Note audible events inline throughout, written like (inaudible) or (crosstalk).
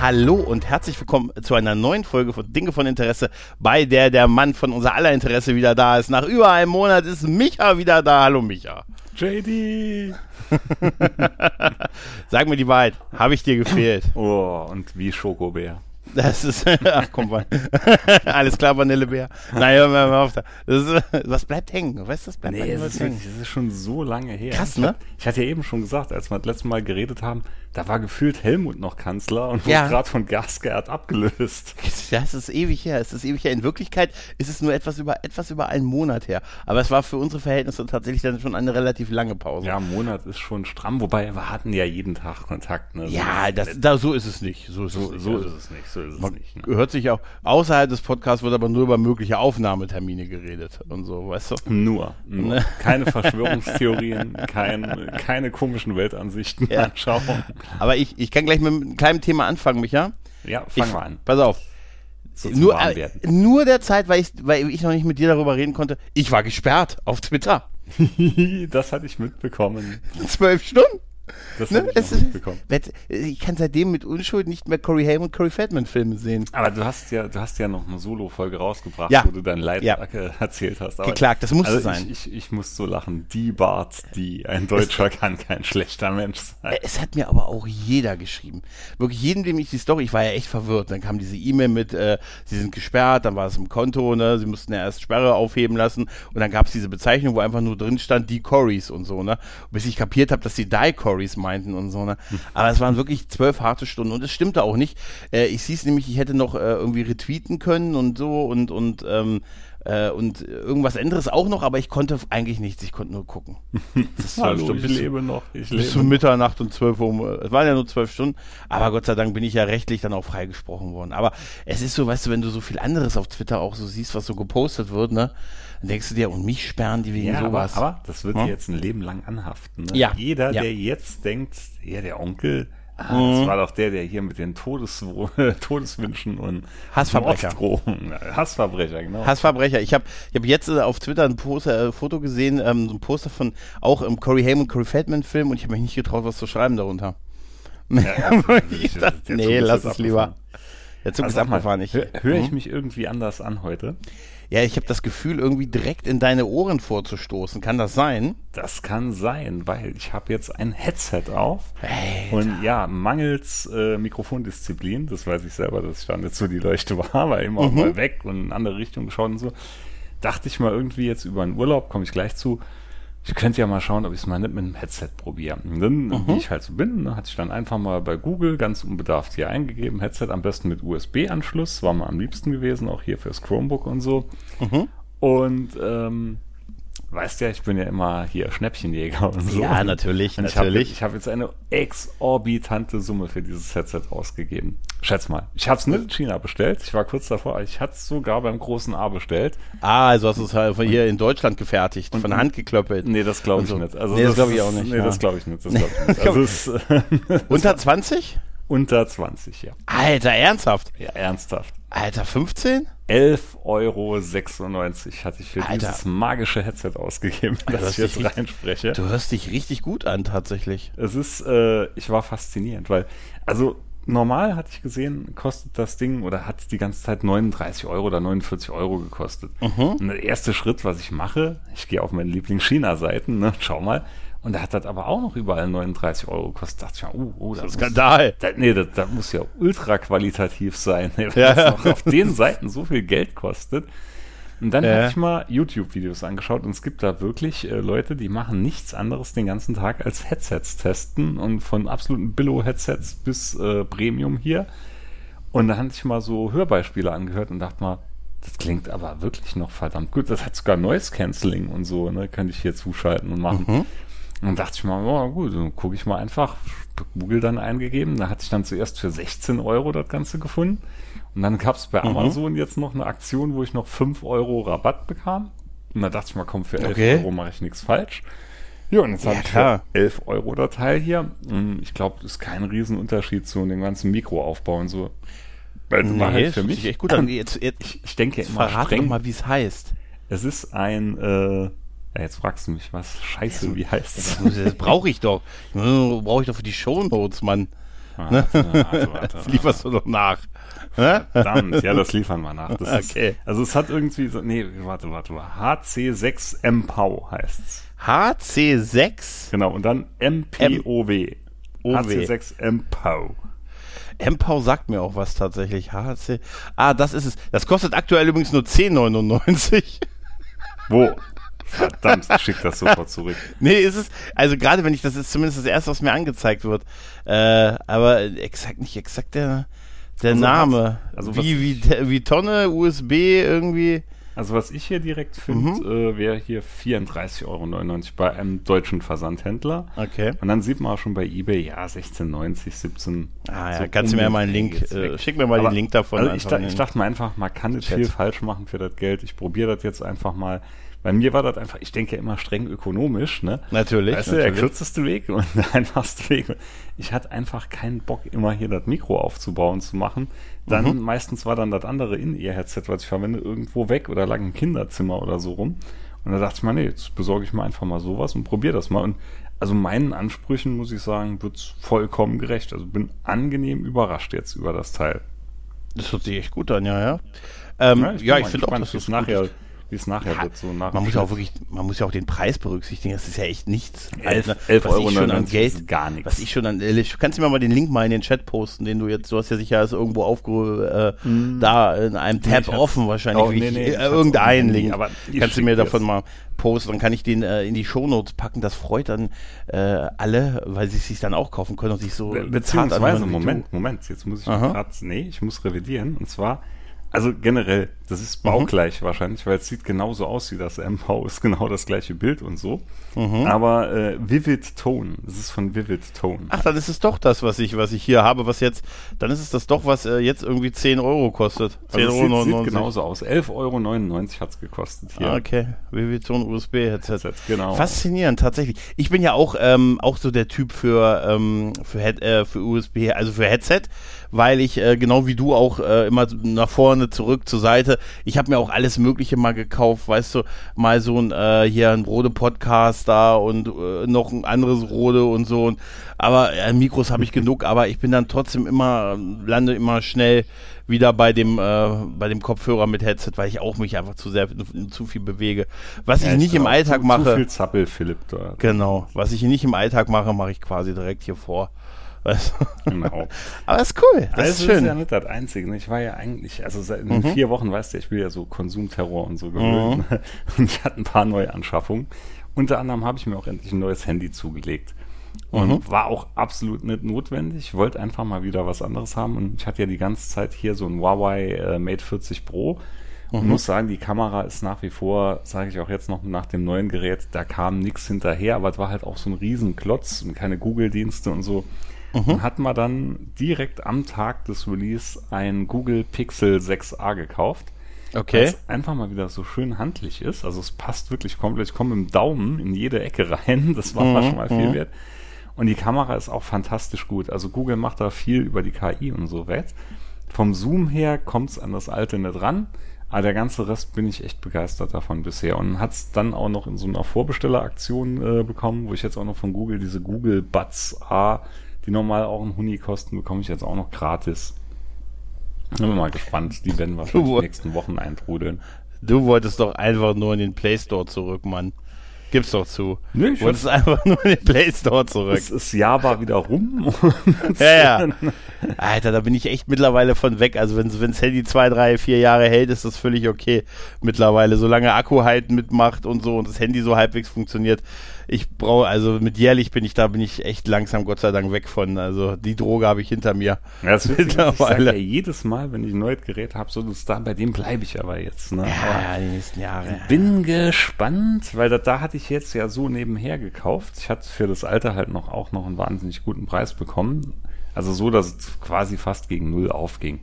Hallo und herzlich willkommen zu einer neuen Folge von Dinge von Interesse, bei der der Mann von unser aller Interesse wieder da ist. Nach über einem Monat ist Micha wieder da. Hallo Micha. JD! (laughs) Sag mir die Wahrheit, habe ich dir gefehlt? Oh, und wie Schokobär. Das ist, (laughs) ach komm mal. (laughs) Alles klar, Vanillebär. Nein, hör mal auf. Das ist, was bleibt hängen? Weißt du, das bleibt Nee, das ist, hängen. das ist schon so lange her. Krass, ich, ne? Ich hatte ja eben schon gesagt, als wir das letzte Mal geredet haben, da war gefühlt Helmut noch Kanzler und wurde Ja. gerade von Gasgerd abgelöst. (laughs) Das ist ewig her. Es ist ewig her. In Wirklichkeit ist es nur etwas über, etwas über einen Monat her. Aber es war für unsere Verhältnisse tatsächlich dann schon eine relativ lange Pause. Ja, ein Monat ist schon stramm, wobei wir hatten ja jeden Tag Kontakt. Ne? So Ja, das, da, so ist es nicht. So ist so, es nicht. so Also, ist es nicht. So ist es Man nicht. Ne? hört sich auch, außerhalb des Podcasts wird aber nur über mögliche Aufnahmetermine geredet und so, weißt du? Nur, nur. Ne? Keine (laughs) Verschwörungstheorien, kein, keine komischen Weltansichten Ja. anschauen. Aber ich, ich kann gleich mit einem kleinen Thema anfangen, Micha. Ja, Ich, fangen wir an. Pass auf. So Nur, äh, nur der Zeit, weil ich, weil ich noch nicht mit dir darüber reden konnte. Ich war gesperrt auf Twitter. (laughs) das hatte ich mitbekommen. (laughs) Zwölf Stunden. Das Ne? ich Es ist, mitbekommen. ich kann seitdem mit Unschuld nicht mehr Corey Haim und Corey Feldman Filme sehen. Aber du hast ja, du hast ja noch eine Solo-Folge rausgebracht, Ja. wo du dein Leid Ja. äh, erzählt hast. Aber Geklagt, das musste also sein. Ich, ich, ich muss so lachen. Die Bart, die ein Deutscher kann kein schlechter Mensch sein. Es hat mir aber auch jeder geschrieben. Wirklich jedem, dem ich die Story, ich war ja echt verwirrt. Dann kam diese E-Mail mit, äh, sie sind gesperrt, dann war es im Konto, ne, sie mussten ja erst Sperre aufheben lassen und dann gab es diese Bezeichnung, wo einfach nur drin stand, die Corys und so, ne. Bis ich kapiert habe, dass sie die Corys meinten und so, ne. Aber es waren wirklich zwölf harte Stunden und es stimmte auch nicht. Äh, ich hieß nämlich, ich hätte noch äh, irgendwie retweeten können und so und, und, ähm, äh, und irgendwas anderes auch noch, aber ich konnte eigentlich nichts, ich konnte nur gucken. (laughs) Das war Hallo, schon ich bis- lebe noch. Ich bis zu. Mitternacht und 12 Uhr. Es waren ja nur zwölf Stunden, aber Gott sei Dank bin ich ja rechtlich dann auch freigesprochen worden. Aber es ist so, weißt du, wenn du so viel anderes auf Twitter auch so siehst, was so gepostet wird, ne, dann denkst du dir, und mich sperren die wegen Ja, aber, sowas. aber das wird Hm? dir jetzt ein Leben lang anhaften. Ne? Ja, Jeder, ja. der jetzt denkt, ja, der Onkel, ah, Mhm. das war doch der, der hier mit den Todes (laughs) Todeswünschen und Hassverbrecher. Hassverbrecher, genau. Hassverbrecher. Ich habe ich hab jetzt äh, auf Twitter ein Poster, äh, Foto gesehen, ähm, so ein Poster von auch im Corey Haim und Corey Feldman Film und ich habe mich nicht getraut, was zu schreiben darunter. Ja, (laughs) Zug nee, lass es lieber. Der Zug Also ist sag mal, abgefahren. Ich, hö- Höre ich Hm? mich irgendwie anders an heute? Ja, ich habe das Gefühl, irgendwie direkt in deine Ohren vorzustoßen. Kann das sein? Das kann sein, weil ich habe jetzt ein Headset auf Alter. und ja, mangels äh, Mikrofondisziplin, das weiß ich selber, dass ich da nicht so die Leuchte (laughs) war, weil immer auch mal weg und in andere Richtungen geschaut und so, dachte ich mal irgendwie jetzt über einen Urlaub, komme ich gleich zu, ich könnte ja mal schauen, ob ich es mal nicht mit einem Headset probiere. Und dann, wie ich halt so bin, ne, hatte ich dann einfach mal bei Google ganz unbedarft hier eingegeben, Headset am besten mit USB-Anschluss, war mir am liebsten gewesen, auch hier fürs Chromebook und so. Und ähm, weißt ja, ich bin ja immer hier Schnäppchenjäger und so. Ja, natürlich, Und ich habe natürlich. ich hab jetzt eine exorbitante Summe für dieses Headset ausgegeben. Schätz mal, ich habe es nicht in China bestellt. Ich war kurz davor, ich hatte es sogar beim großen A bestellt. Ah, also hast du es halt von hier in Deutschland gefertigt, von Hand geklöppelt. Nee, das glaube ich Also, nicht. Also nee, das glaub ich ist- auch nicht, Nee, ja. das glaube ich nicht. Das glaub ich nicht. Also es ist Unter 20? Unter 20, ja. Alter, ernsthaft? Ja, ernsthaft. Alter, 15? 11,96 Euro hatte ich für Alter. dieses magische Headset ausgegeben, das ich jetzt ist- reinspreche. Du hörst dich richtig gut an, tatsächlich. Es ist, äh, ich war faszinierend, weil, also normal hatte ich gesehen, kostet das Ding oder hat die ganze Zeit 39 Euro oder 49 Euro gekostet. Und der erste Schritt, was ich mache, ich gehe auf meine Lieblings-China-Seiten, ne, schau mal, und da hat das aber auch noch überall 39 Euro gekostet. Da dachte ich mir, oh, oh, das muss, Skandal. da, nee, das, das muss ja ultra qualitativ sein, wenn Ja. das noch auf den Seiten so viel Geld kostet. Und dann Ja. habe ich mal YouTube-Videos angeschaut und es gibt da wirklich äh, Leute, die machen nichts anderes den ganzen Tag als Headsets testen und von absoluten Billo-Headsets bis äh, Premium hier. Und da hatte ich mal so Hörbeispiele angehört und dachte mal, das klingt aber wirklich noch verdammt gut. Das hat sogar Noise Cancelling und so, ne, könnte ich hier zuschalten und machen. Mhm. Und dachte ich mal, oh, gut, dann gucke ich mal einfach, Google dann eingegeben. Da hatte ich dann zuerst für 16 Euro das Ganze gefunden. Und dann gab es bei Mhm. Amazon jetzt noch eine Aktion, wo ich noch 5 Euro Rabatt bekam. Und da dachte ich mal, komm, für 11 Okay. Euro mache ich nichts falsch. Ja, und jetzt Ja, habe ich für 11 Euro das Teil hier. Und Ich glaube, das ist kein Riesenunterschied zu dem ganzen Mikroaufbau und so. Weil das war Nee, halt für mich echt gut an. Jetzt, jetzt, Ich, ich denke immer verrate streng. mal, wie es heißt. Es ist ein, äh, ja, jetzt fragst du mich was. Scheiße, wie heißt es? Das, das brauche ich doch. Brauche ich doch für die Shownotes, Mann. Warte, warte, warte. (laughs) Das lieferst du doch nach. Ne? Verdammt, ja, das liefern wir nach. Das Okay. ist, also es hat irgendwie so, nee, warte, warte, warte. HC6 MPOW heißt's. HC6 Genau, und dann MPOW. OW. HC6 MPOW. MPOW sagt mir auch was tatsächlich. HC. Ah, das ist es. Das kostet aktuell übrigens nur 10,99. Wo? Verdammt, ich schick das sofort zurück. (laughs) nee, ist es. Also gerade wenn ich, das ist zumindest das erste, was mir angezeigt wird. Äh, aber exakt nicht exakt der, der Also Name. was- also was wie, wie, wie Tonne, USB irgendwie. Also was ich hier direkt finde, Mhm. äh, wäre hier 34,99 Euro bei einem deutschen Versandhändler. Okay. Und dann sieht man auch schon bei eBay, ja, 16,90, 17. Ah ja, so kannst du mir mal den einen Link, äh, schick mir mal Aber- den Link davon. Also ich, da, ich dachte mir einfach, man kann nicht viel falsch machen für das Geld. Ich probiere das jetzt einfach mal. Bei mir war das einfach, ich denke ja immer streng ökonomisch, ne? Natürlich, Weißt du, der natürlich. kürzeste Weg und (laughs) der einfachste Weg. Ich hatte einfach keinen Bock, immer hier das Mikro aufzubauen, zu machen. Dann Mhm. meistens war dann das andere In-Ear-Headset, was ich verwende, irgendwo weg oder lag im Kinderzimmer oder so rum. Und da dachte ich mir, nee, jetzt besorge ich mir einfach mal sowas und probiere das mal. Und also meinen Ansprüchen, muss ich sagen, wird's vollkommen gerecht. Also bin angenehm überrascht jetzt über das Teil. Das hört sich echt gut an, ja, ja. Ähm, ja, ich, mal finde auch, dass das es nachher, ist. Wie es nachher Ja, wird. So nach Man muss ja auch wirklich, man muss ja auch den Preis berücksichtigen. Das ist ja echt nichts. Elf- ne? 11 was ich Euro schon an 99 Geld, ist gar nichts. was ich schon an, äh, kannst du mir mal den Link mal in den Chat posten, den du jetzt, du hast ja sicher das irgendwo aufge, äh, da in einem Tab ich hab's- offen wahrscheinlich, Oh, nee, ich, nee, äh, ich auf irgendeinen Link. aber ich kannst du mir davon mal posten, dann kann ich den äh, in die Shownotes packen. Das freut dann äh, alle, weil sie es sich dann auch kaufen können und sich so Be zart Beziehungsweise, anhören wie Moment, Moment, jetzt muss ich gerade, nee, ich muss revidieren. Und zwar, also generell, das Mhm. ist baugleich wahrscheinlich, weil es sieht genauso aus wie das MV, (laughs) ist genau das gleiche Bild und so. Mhm. Aber äh, Vivid Tone, das ist von Vivid Tone. Ach, dann ist es doch das, was ich, was ich hier habe, was jetzt, dann ist es das doch, was äh, jetzt irgendwie 10 Euro kostet. 10,99 also Euro. sieht, sieht genauso aus. 11,99 Euro hat es gekostet hier. Ah, okay. Viviton USB-Headset. Headset, genau. Faszinierend, tatsächlich. Ich bin ja auch, ähm, auch so der Typ für, ähm, für, Head, äh, für USB, also für Headset, weil ich äh, genau wie du auch äh, immer nach vorne, zurück, zur Seite. Ich habe mir auch alles Mögliche mal gekauft, weißt du, mal so ein äh, hier ein Rode-Podcast da und äh, noch ein anderes Rode und so. Und, aber äh, Mikros habe ich genug, aber ich bin dann trotzdem immer, lande immer schnell wieder bei dem äh, bei dem Kopfhörer mit Headset, weil ich auch mich einfach zu sehr zu viel bewege. Was Ja, ich nicht im Alltag zu, mache, Zu viel Zappel, Philipp, da. genau, was ich nicht im Alltag mache, mache ich quasi direkt hier vor. Weißt du? Genau. (laughs) Aber ist cool, das Also ist ist schön. Mhm. ja nicht das Einzige. ne? Ich war ja eigentlich, also seit in vier Wochen, weißt du, ich bin ja so Konsumterror und so gewöhnt. Mhm. (laughs) Und ich hatte ein paar neue Anschaffungen. Unter anderem habe ich mir auch endlich ein neues Handy zugelegt. Und Mhm. war auch absolut nicht notwendig. Ich wollte einfach mal wieder was anderes haben. Und ich hatte ja die ganze Zeit hier so ein Huawei äh, Mate 40 Pro. Und Mhm. muss sagen, die Kamera ist nach wie vor, sage ich auch jetzt noch nach dem neuen Gerät, da kam nichts hinterher, aber es war halt auch so ein Riesenklotz und keine Google-Dienste und so. Mhm. Und hat man dann direkt am Tag des Release ein Google Pixel 6a gekauft. Okay. Weil es einfach mal wieder so schön handlich ist. Also es passt wirklich komplett. Ich komme mit dem Daumen in jede Ecke (laughs) rein. Das war mal Mhm, schon mal viel wert. Und die Kamera ist auch fantastisch gut. Also Google macht da viel über die KI und so weit. Vom Zoom her kommt es an das alte nicht ran. Aber der ganze Rest bin ich echt begeistert davon bisher. Und hat es dann auch noch in so einer Vorbestelleraktion äh, bekommen, wo ich jetzt auch noch von Google diese Google Buds A, die normal auch einen Huni kosten, bekomme ich jetzt auch noch gratis. Bin mal gespannt. Die werden wahrscheinlich Du- die nächsten Wochen eintrudeln. Du wolltest doch einfach nur in den Play Store zurück, Mann. Gib's doch zu. Nee, ich du wolltest einfach nur in den Play Store zurück. Es ist war wieder rum. (laughs) Ja, ja. Alter, da bin ich echt mittlerweile von weg. Also wenn das Handy zwei, drei, vier Jahre hält, ist das völlig okay mittlerweile. Solange Akku halt mitmacht und so und das Handy so halbwegs funktioniert. Ich brauche, also mit jährlich bin ich da, bin ich echt langsam Gott sei Dank weg von. Also die Droge habe ich hinter mir. Ja, das ist, ich sag Mittlerweile. ja jedes Mal, wenn ich ein neues Gerät habe, so das da, bei dem bleibe ich aber jetzt. Ne? aber Ja, die nächsten Jahre. bin gespannt, weil da, da hatte ich jetzt ja so nebenher gekauft. Ich hatte für das Alter halt noch auch noch einen wahnsinnig guten Preis bekommen. Also so, dass es quasi fast gegen null aufging.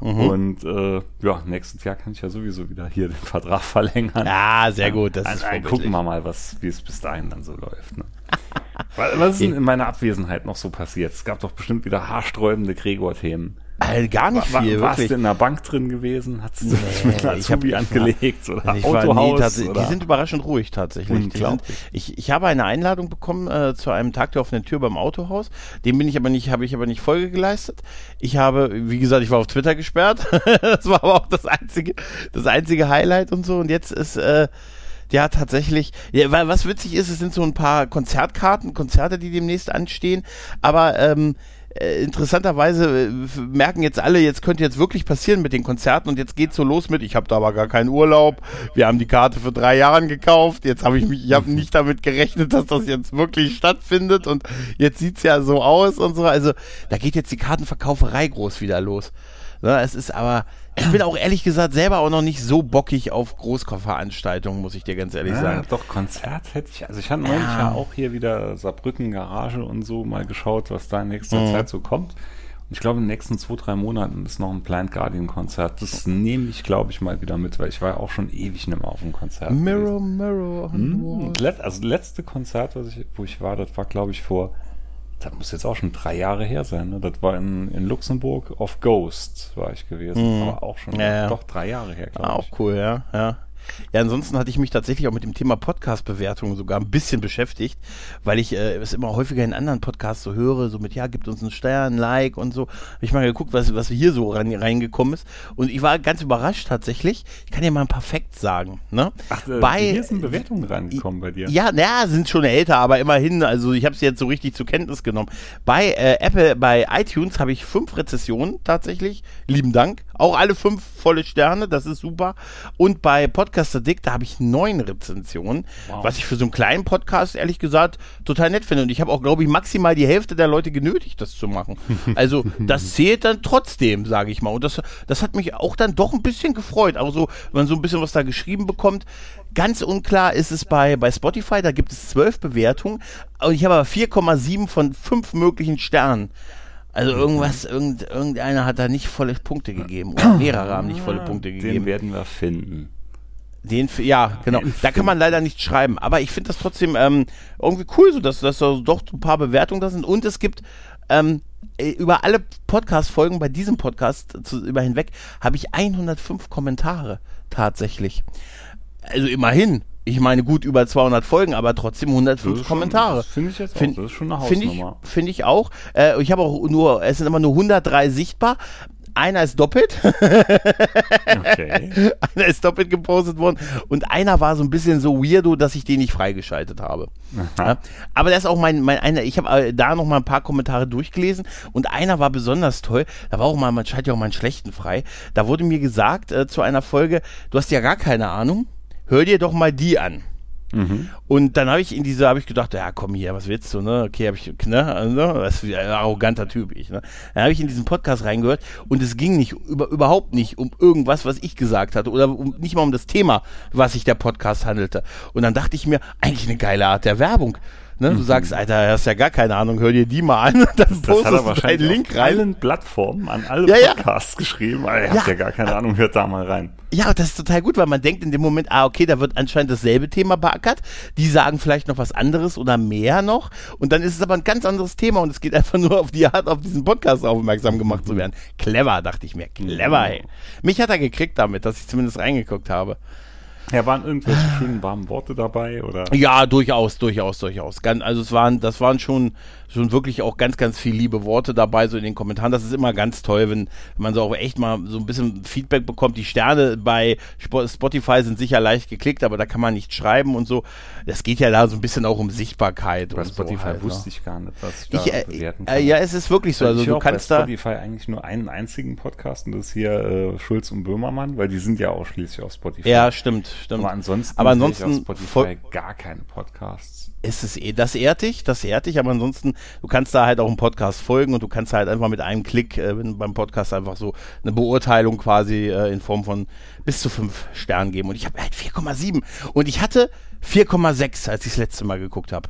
Mhm. Und äh, ja, nächstes Jahr kann ich ja sowieso wieder hier den Vertrag verlängern. Ja, sehr gut. Das also, ist gucken wir mal, was, wie es bis dahin dann so läuft. Ne? (laughs) was ist denn in meiner Abwesenheit noch so passiert? Es gab doch bestimmt wieder haarsträubende Gregor-Themen. Also gar nicht war, viel, war, Warst wirklich. du in der Bank drin gewesen? Hast du Nee, mit ich hab- war- angelegt? oder Ich war nie Autohaus? oder? die sind überraschend ruhig tatsächlich. Sind, ich, ich habe eine Einladung bekommen äh, zu einem Tag der offenen Tür beim Autohaus. Dem bin ich aber nicht, habe ich aber nicht Folge geleistet. Ich habe, wie gesagt, ich war auf Twitter gesperrt. (laughs) das war aber auch das einzige, das einzige Highlight und so. Und jetzt ist äh, ja tatsächlich, ja, weil was witzig ist, es sind so ein paar Konzertkarten, Konzerte, die demnächst anstehen. Aber ähm, äh, interessanterweise äh, merken jetzt alle, jetzt könnte jetzt wirklich passieren mit den Konzerten und jetzt geht's so los mit, ich habe da aber gar keinen Urlaub, wir haben die Karte für drei Jahren gekauft, jetzt habe ich mich, ich habe (laughs) nicht damit gerechnet, dass das jetzt wirklich stattfindet und jetzt sieht's ja so aus und so, also da geht jetzt die Kartenverkauferei groß wieder los. Ne, es ist aber, ich bin auch ehrlich gesagt selber auch noch nicht so bockig auf Großveranstaltungen, muss ich dir ganz ehrlich ja, sagen. doch, Konzert hätte ich. Also ich hatte neulich Ja. ja auch hier wieder Saarbrücken Garage und so mal geschaut, was da in nächster Mhm. Zeit so kommt. Und ich glaube, in den nächsten zwei, drei Monaten ist noch ein Plant Guardian Konzert. Das nehme ich, glaube ich, mal wieder mit, weil ich war ja auch schon ewig nicht mehr auf einem Konzert. Mirror, Mirror on the Hm, wall. und let, also letzte Konzert, ich, wo ich war, das war, glaube ich, vor, das muss jetzt auch schon drei Jahre her sein. Ne? Das war in, in Luxemburg auf Ghost war ich gewesen. Aber auch schon Mhm. Ja, doch drei Jahre her, glaube Ah, auch ich. cool, ja, ja. Ja, ansonsten hatte ich mich tatsächlich auch mit dem Thema Podcast-Bewertungen sogar ein bisschen beschäftigt, weil ich äh, es immer häufiger in anderen Podcasts so höre, so mit, ja, gibt uns einen Stern, ein Like und so. Hab ich mal geguckt, was, was hier so rein, reingekommen ist. Und ich war ganz überrascht tatsächlich. Ich kann dir mal ein paar Facts sagen. Ne? Ach, äh, Bei- hier sind Bewertungen reingekommen bei dir. Ja, naja, sind schon älter, aber immerhin, also ich habe es jetzt so richtig zur Kenntnis genommen. Bei äh, Apple, bei iTunes habe ich fünf Rezessionen tatsächlich. Lieben Dank. Auch alle fünf volle Sterne, das ist super. Und bei Podcaster Dick, da habe ich neun Rezensionen, Wow. was ich für so einen kleinen Podcast ehrlich gesagt total nett finde. Und ich habe auch, glaube ich, maximal die Hälfte der Leute genötigt, das zu machen. (laughs) Also das zählt dann trotzdem, sage ich mal. Und das, das hat mich auch dann doch ein bisschen gefreut. Auch so, wenn man so ein bisschen was da geschrieben bekommt. Ganz unklar ist es bei, bei Spotify, da gibt es zwölf Bewertungen. Und ich habe aber 4,7 von fünf möglichen Sternen. Also irgendwas, irgend, irgendeiner hat da nicht volle Punkte gegeben. Oder (clears throat) mehrere haben nicht volle Punkte Den gegeben. werden wir finden. Den, f- ja, genau. Da kann man leider nicht schreiben. Aber ich finde das trotzdem ähm, irgendwie cool, so dass, dass da doch so ein paar Bewertungen da sind. Und es gibt ähm, äh, über alle Podcast-Folgen bei diesem Podcast zu, über hinweg habe ich 105 Kommentare tatsächlich. Also immerhin. Ich meine, gut über 200 Folgen, aber trotzdem 105 Das ist schon- Kommentare. das finde ich jetzt auch. Find- Das ist schon eine Finde ich, Hausnummer. finde ich auch. Äh, ich habe auch nur, es sind immer nur 103 sichtbar. Einer ist doppelt. Okay. (laughs) einer ist doppelt gepostet worden und einer war so ein bisschen so weirdo, dass ich den nicht freigeschaltet habe. Ja, aber das ist auch mein, mein einer, ich habe äh, da noch mal ein paar Kommentare durchgelesen und einer war besonders toll. Da war auch mal, man schaltet ja auch mal einen schlechten frei. Da wurde mir gesagt äh, zu einer Folge, du hast ja gar keine Ahnung, hör dir doch mal die an. Und dann habe ich in diese, habe ich gedacht, ja komm hier, was willst du, ne? Okay, habe ich, ne? Also, das ist ein arroganter Typ, ich, ne? Dann habe ich in diesen Podcast reingehört und es ging nicht, über, überhaupt nicht um irgendwas, was ich gesagt hatte oder um, nicht mal um das Thema, was sich der Podcast handelte. Und dann dachte ich mir, eigentlich eine geile Art der Werbung. Ne? Du sagst, Alter, hast ja gar keine Ahnung, hör dir die mal an, (laughs) dann Das hat er wahrscheinlich Link auf rein. allen Plattformen an alle Ja, ja. Podcasts geschrieben. Aber er Ja. hat ja gar keine Ahnung, hört da mal rein. Ja, das ist total gut, weil man denkt in dem Moment, ah, okay, da wird anscheinend dasselbe Thema beackert. Die sagen vielleicht noch was anderes oder mehr noch. Und dann ist es aber ein ganz anderes Thema und es geht einfach nur auf die Art, auf diesen Podcast aufmerksam gemacht zu werden. Clever, dachte ich mir. Clever, ey. Mich hat er gekriegt damit, dass ich zumindest reingeguckt habe. Ja, waren irgendwelche schönen warmen Worte dabei? Oder? Ja, durchaus, durchaus, durchaus. Also es waren, das waren schon, schon wirklich auch ganz, ganz viel liebe Worte dabei, so in den Kommentaren. Das ist immer ganz toll, wenn, wenn man so auch echt mal so ein bisschen Feedback bekommt. Die Sterne bei Spo- Spotify sind sicher leicht geklickt, aber da kann man nicht schreiben und so. Das geht ja da so ein bisschen auch um Sichtbarkeit. Bei Spotify so halt, wusste ne? ich gar nicht, was ich da Ich, äh, bewerten äh, ja, es ist wirklich so. Also ich du auch bei kannst da. Spotify eigentlich nur einen einzigen Podcast und das ist hier äh, Schulz und Böhmermann, weil die sind ja ausschließlich auf Spotify. Ja, stimmt, stimmt. aber ansonsten, aber ansonsten auf Spotify gar keine Podcasts. Ist es eh, das ehrt dich, das ehrt dich, aber ansonsten, du kannst da halt auch im Podcast folgen und du kannst halt einfach mit einem Klick äh, beim Podcast einfach so eine Beurteilung quasi äh, in Form von bis zu fünf Sternen geben. Und ich habe halt 4,7 und ich hatte 4,6, als ich das letzte Mal geguckt habe.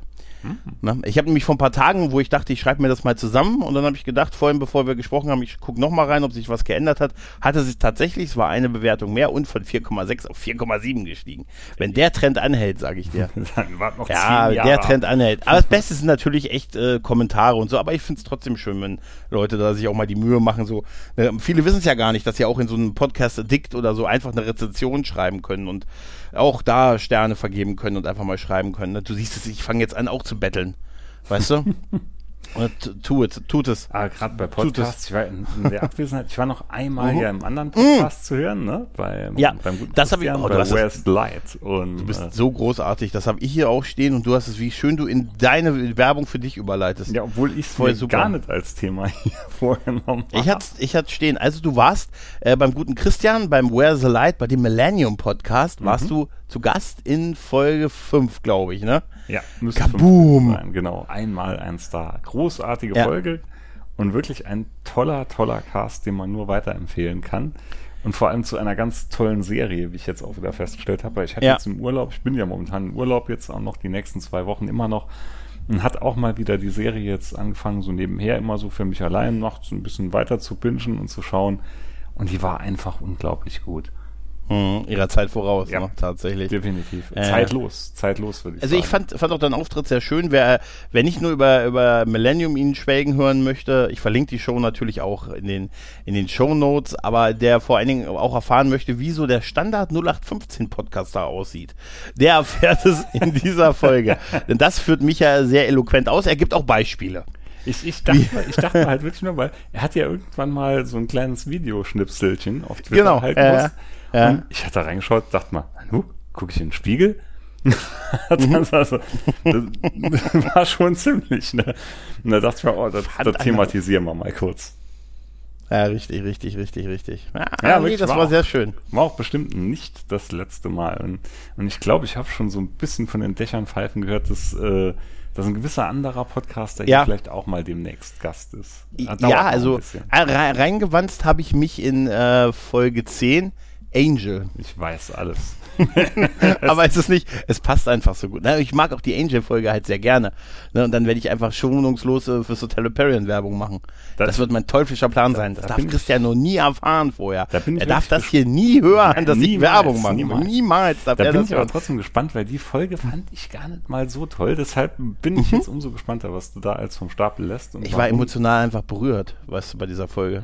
Na, ich habe nämlich vor ein paar Tagen, wo ich dachte, ich schreibe mir das mal zusammen und dann habe ich gedacht, vorhin, bevor wir gesprochen haben, ich gucke nochmal rein, ob sich was geändert hat. Hatte sich tatsächlich, es war eine Bewertung mehr und von 4,6 auf 4,7 gestiegen. Wenn der Trend anhält, sage ich dir. (laughs) Dann warten noch Ja, Jahre der. Trend anhält. Aber das Beste sind natürlich echt äh, Kommentare und so, aber ich finde es trotzdem schön, wenn Leute da sich auch mal die Mühe machen. So, äh, viele wissen es ja gar nicht, dass sie auch in so einem Podcast Addict oder so einfach eine Rezension schreiben können und auch da Sterne vergeben können und einfach mal schreiben können. ne? Du siehst es, ich fange jetzt an auch zu betteln. Weißt du? (laughs) und tu es, tut es. Ah, gerade bei. Podcasts, ich war in, in der Abwesenheit, ich war noch einmal hier im anderen Podcast zu hören, ne? Bei, Mhm. Ja, beim guten das hab ich- Christian, oh, du bei Where's the Light. Und, Du bist äh, so großartig, das habe ich hier auch stehen und du hast es, wie schön du in deine Werbung für dich überleitest. ja, obwohl ich es gar nicht als Thema (laughs) hier vorgenommen habe. Ich hatte ich hatte stehen, also du warst äh, beim guten Christian, beim Where the Light, bei dem Millennium Podcast, warst Mhm. du zu Gast in Folge 5, glaube ich, ne? Ja, müsste Kaboom! 15 sein, genau. Einmal ein Star. Großartige Ja. Folge und wirklich ein toller, toller Cast, den man nur weiterempfehlen kann. Und vor allem zu einer ganz tollen Serie, wie ich jetzt auch wieder festgestellt habe. weil Ich hatte Ja. jetzt im Urlaub, ich bin ja momentan im Urlaub jetzt auch noch die nächsten zwei Wochen immer noch und hat auch mal wieder die Serie jetzt angefangen, so nebenher immer so für mich allein noch so ein bisschen weiter zu bingen und zu schauen. Und die war einfach unglaublich gut. Mhm, ihrer Zeit voraus, Ja. ne? tatsächlich. Definitiv. Äh. zeitlos, zeitlos würde ich Also sagen. ich fand, fand auch deinen Auftritt sehr schön. Wer, wer nicht nur über, über Millennium ihn schwelgen hören möchte, ich verlinke die Show natürlich auch in den, in den Show Notes, aber der vor allen Dingen auch erfahren möchte, wie so der Standard 0815 Podcaster aussieht, der erfährt es in dieser Folge. (laughs) Denn das führt mich ja sehr eloquent aus. Er gibt auch Beispiele. Ich, ich, dachte, ich dachte halt wirklich nur, weil er hat ja irgendwann mal so ein kleines Videoschnipselchen auf Twitter Genau, halt ja, gemacht. ja. Und ich hatte da reingeschaut, dachte mal, nu, gucke ich in den Spiegel? (laughs) Das, war so, das (laughs) war schon ziemlich, ne? Und da dachte ich mir, oh, das, das thematisieren wir mal kurz. Ja, richtig, richtig, richtig, richtig. Ja, Ja, nee, das war war auch- sehr schön. War auch bestimmt nicht das letzte Mal. Und, und ich glaube, ich habe schon so ein bisschen von den Dächern pfeifen gehört, dass, äh, dass ein gewisser anderer Podcaster Ja. hier vielleicht auch mal demnächst Gast ist. Dauert Ja, also reingewanzt habe ich mich in äh, Folge 10, Angel. Ich weiß alles. (laughs) Aber es ist nicht, es passt einfach so gut. Ich mag auch die Angel-Folge halt sehr gerne. Ne, und dann werde ich einfach schonungslos fürs Hotel Hyperion Werbung machen. Das, Das- wird mein teuflischer Plan sein. Das da darf ich- Christian noch nie erfahren vorher. Da ich er darf das hier nie hören, Nein, dass ich niemals, Werbung mache. niemals. Niemals darf Da er bin das ich aber hören. trotzdem gespannt, weil die Folge fand ich gar nicht mal so toll. Deshalb bin ich jetzt umso gespannter, was du da als vom Stapel lässt. Mhm. Ich war emotional einfach berührt, weißt du, bei dieser Folge.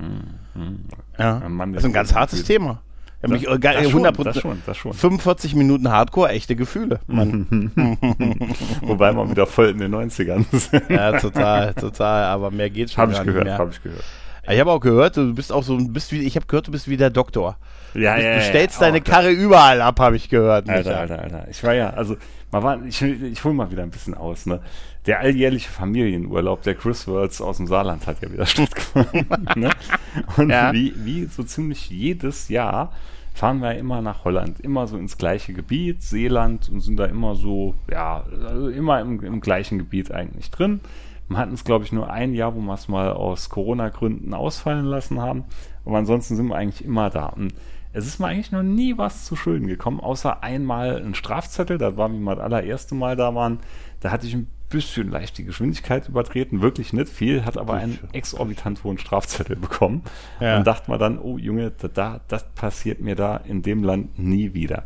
Ja, Ein Mann, der das ist ein ganz hartes. Thema. Hab mich, äh, das, ge- schon, 100%, das schon, das schon. 45 Minuten Hardcore, echte Gefühle. Mann. (laughs) Wobei wir wieder voll in den 90ern sind. Ja, total, total. Aber mehr geht schon Habe gar ich nicht gehört, mehr. habe ich gehört. Ich habe auch gehört, du bist auch so, bist wie, ich habe gehört, du bist wie der Doktor. Ja, Du stellst deine Karre überall ab, habe ich gehört. Alter. Alter, Alter. Ich war ja, also, man war, ich, ich hole mal wieder ein bisschen aus, ne? Der alljährliche Familienurlaub der Chris Worlds aus dem Saarland hat ja wieder (laughs) stattgefunden. ne? Und Ja. wie, wie so ziemlich jedes Jahr fahren wir immer nach Holland, immer so ins gleiche Gebiet, Seeland, und sind da immer so, ja, also immer im, im gleichen Gebiet eigentlich drin. Wir hatten es, glaube ich, nur ein Jahr, wo wir es mal aus Corona-Gründen ausfallen lassen haben. Aber ansonsten sind wir eigentlich immer da. Und es ist mir eigentlich noch nie was zu Schulden gekommen, außer einmal ein Strafzettel. Das war, wie wir das allererste Mal da waren. Da hatte ich ein bisschen leicht die Geschwindigkeit übertreten, wirklich nicht viel, hat aber einen exorbitant hohen Strafzettel bekommen. Ja. Und dachte man dann, oh Junge, da- da, das passiert mir da in dem Land nie wieder.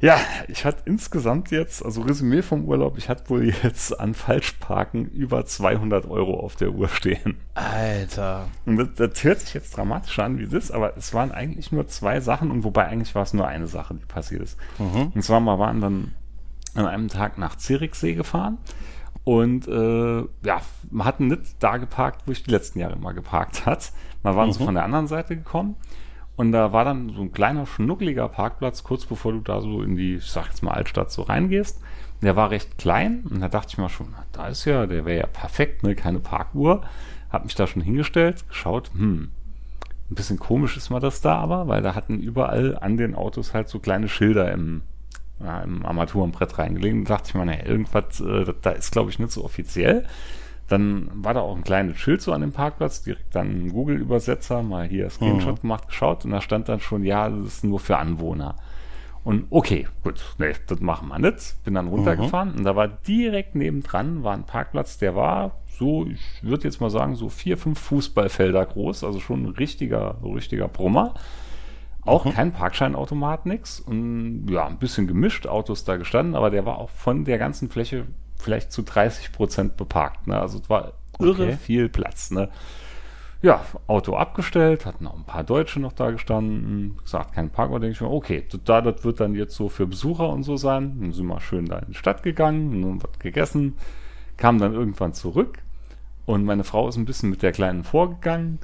Ja, ich hatte insgesamt jetzt, also Resümee vom Urlaub, ich hatte wohl jetzt an Falschparken über 200 Euro auf der Uhr stehen. Alter. Und das, das hört sich jetzt dramatisch an wie das, aber es waren eigentlich nur zwei Sachen und wobei eigentlich war es nur eine Sache, die passiert ist. Und zwar, wir waren dann an einem Tag nach Zürichsee gefahren und äh, ja, wir hatten nicht da geparkt, wo ich die letzten Jahre immer geparkt hat. Wir waren so von der anderen Seite gekommen und da war dann so ein kleiner, schnuckeliger Parkplatz, kurz bevor du da so in die, ich sag jetzt mal Altstadt so reingehst. Der war recht klein und da dachte ich mir schon, da ist ja, der wäre ja perfekt, ne, keine Parkuhr. Hab mich da schon hingestellt, geschaut, hm, ein bisschen komisch ist mir das da aber, weil da hatten überall an den Autos halt so kleine Schilder im, ja, im Armaturenbrett reingelegt. Da dachte ich mir, naja, irgendwas, äh, da ist glaube ich nicht so offiziell. Dann war da auch ein kleines Schild so an dem Parkplatz, direkt dann ein Google-Übersetzer, mal hier Screenshot gemacht, geschaut und da stand dann schon, ja, das ist nur für Anwohner. Und okay, gut, nee, das machen wir nicht. Bin dann runtergefahren und da war direkt nebendran war ein Parkplatz, der war so, ich würde jetzt mal sagen, so vier, fünf Fußballfelder groß, also schon ein richtiger, richtiger Brummer. Auch Mhm. kein Parkscheinautomat, nix. Und ja, ein bisschen gemischt, Autos da gestanden, aber der war auch von der ganzen Fläche vielleicht zu 30 Prozent beparkt. Ne? Also es war irre Okay. viel Platz. Ne? Ja, Auto abgestellt, hatten auch ein paar Deutsche noch da gestanden, gesagt, kein Parkort, denke ich mir, okay, da, das wird dann jetzt so für Besucher und so sein. Dann sind wir schön da in die Stadt gegangen, und was gegessen, kam dann irgendwann zurück und meine Frau ist ein bisschen mit der Kleinen vorgegangen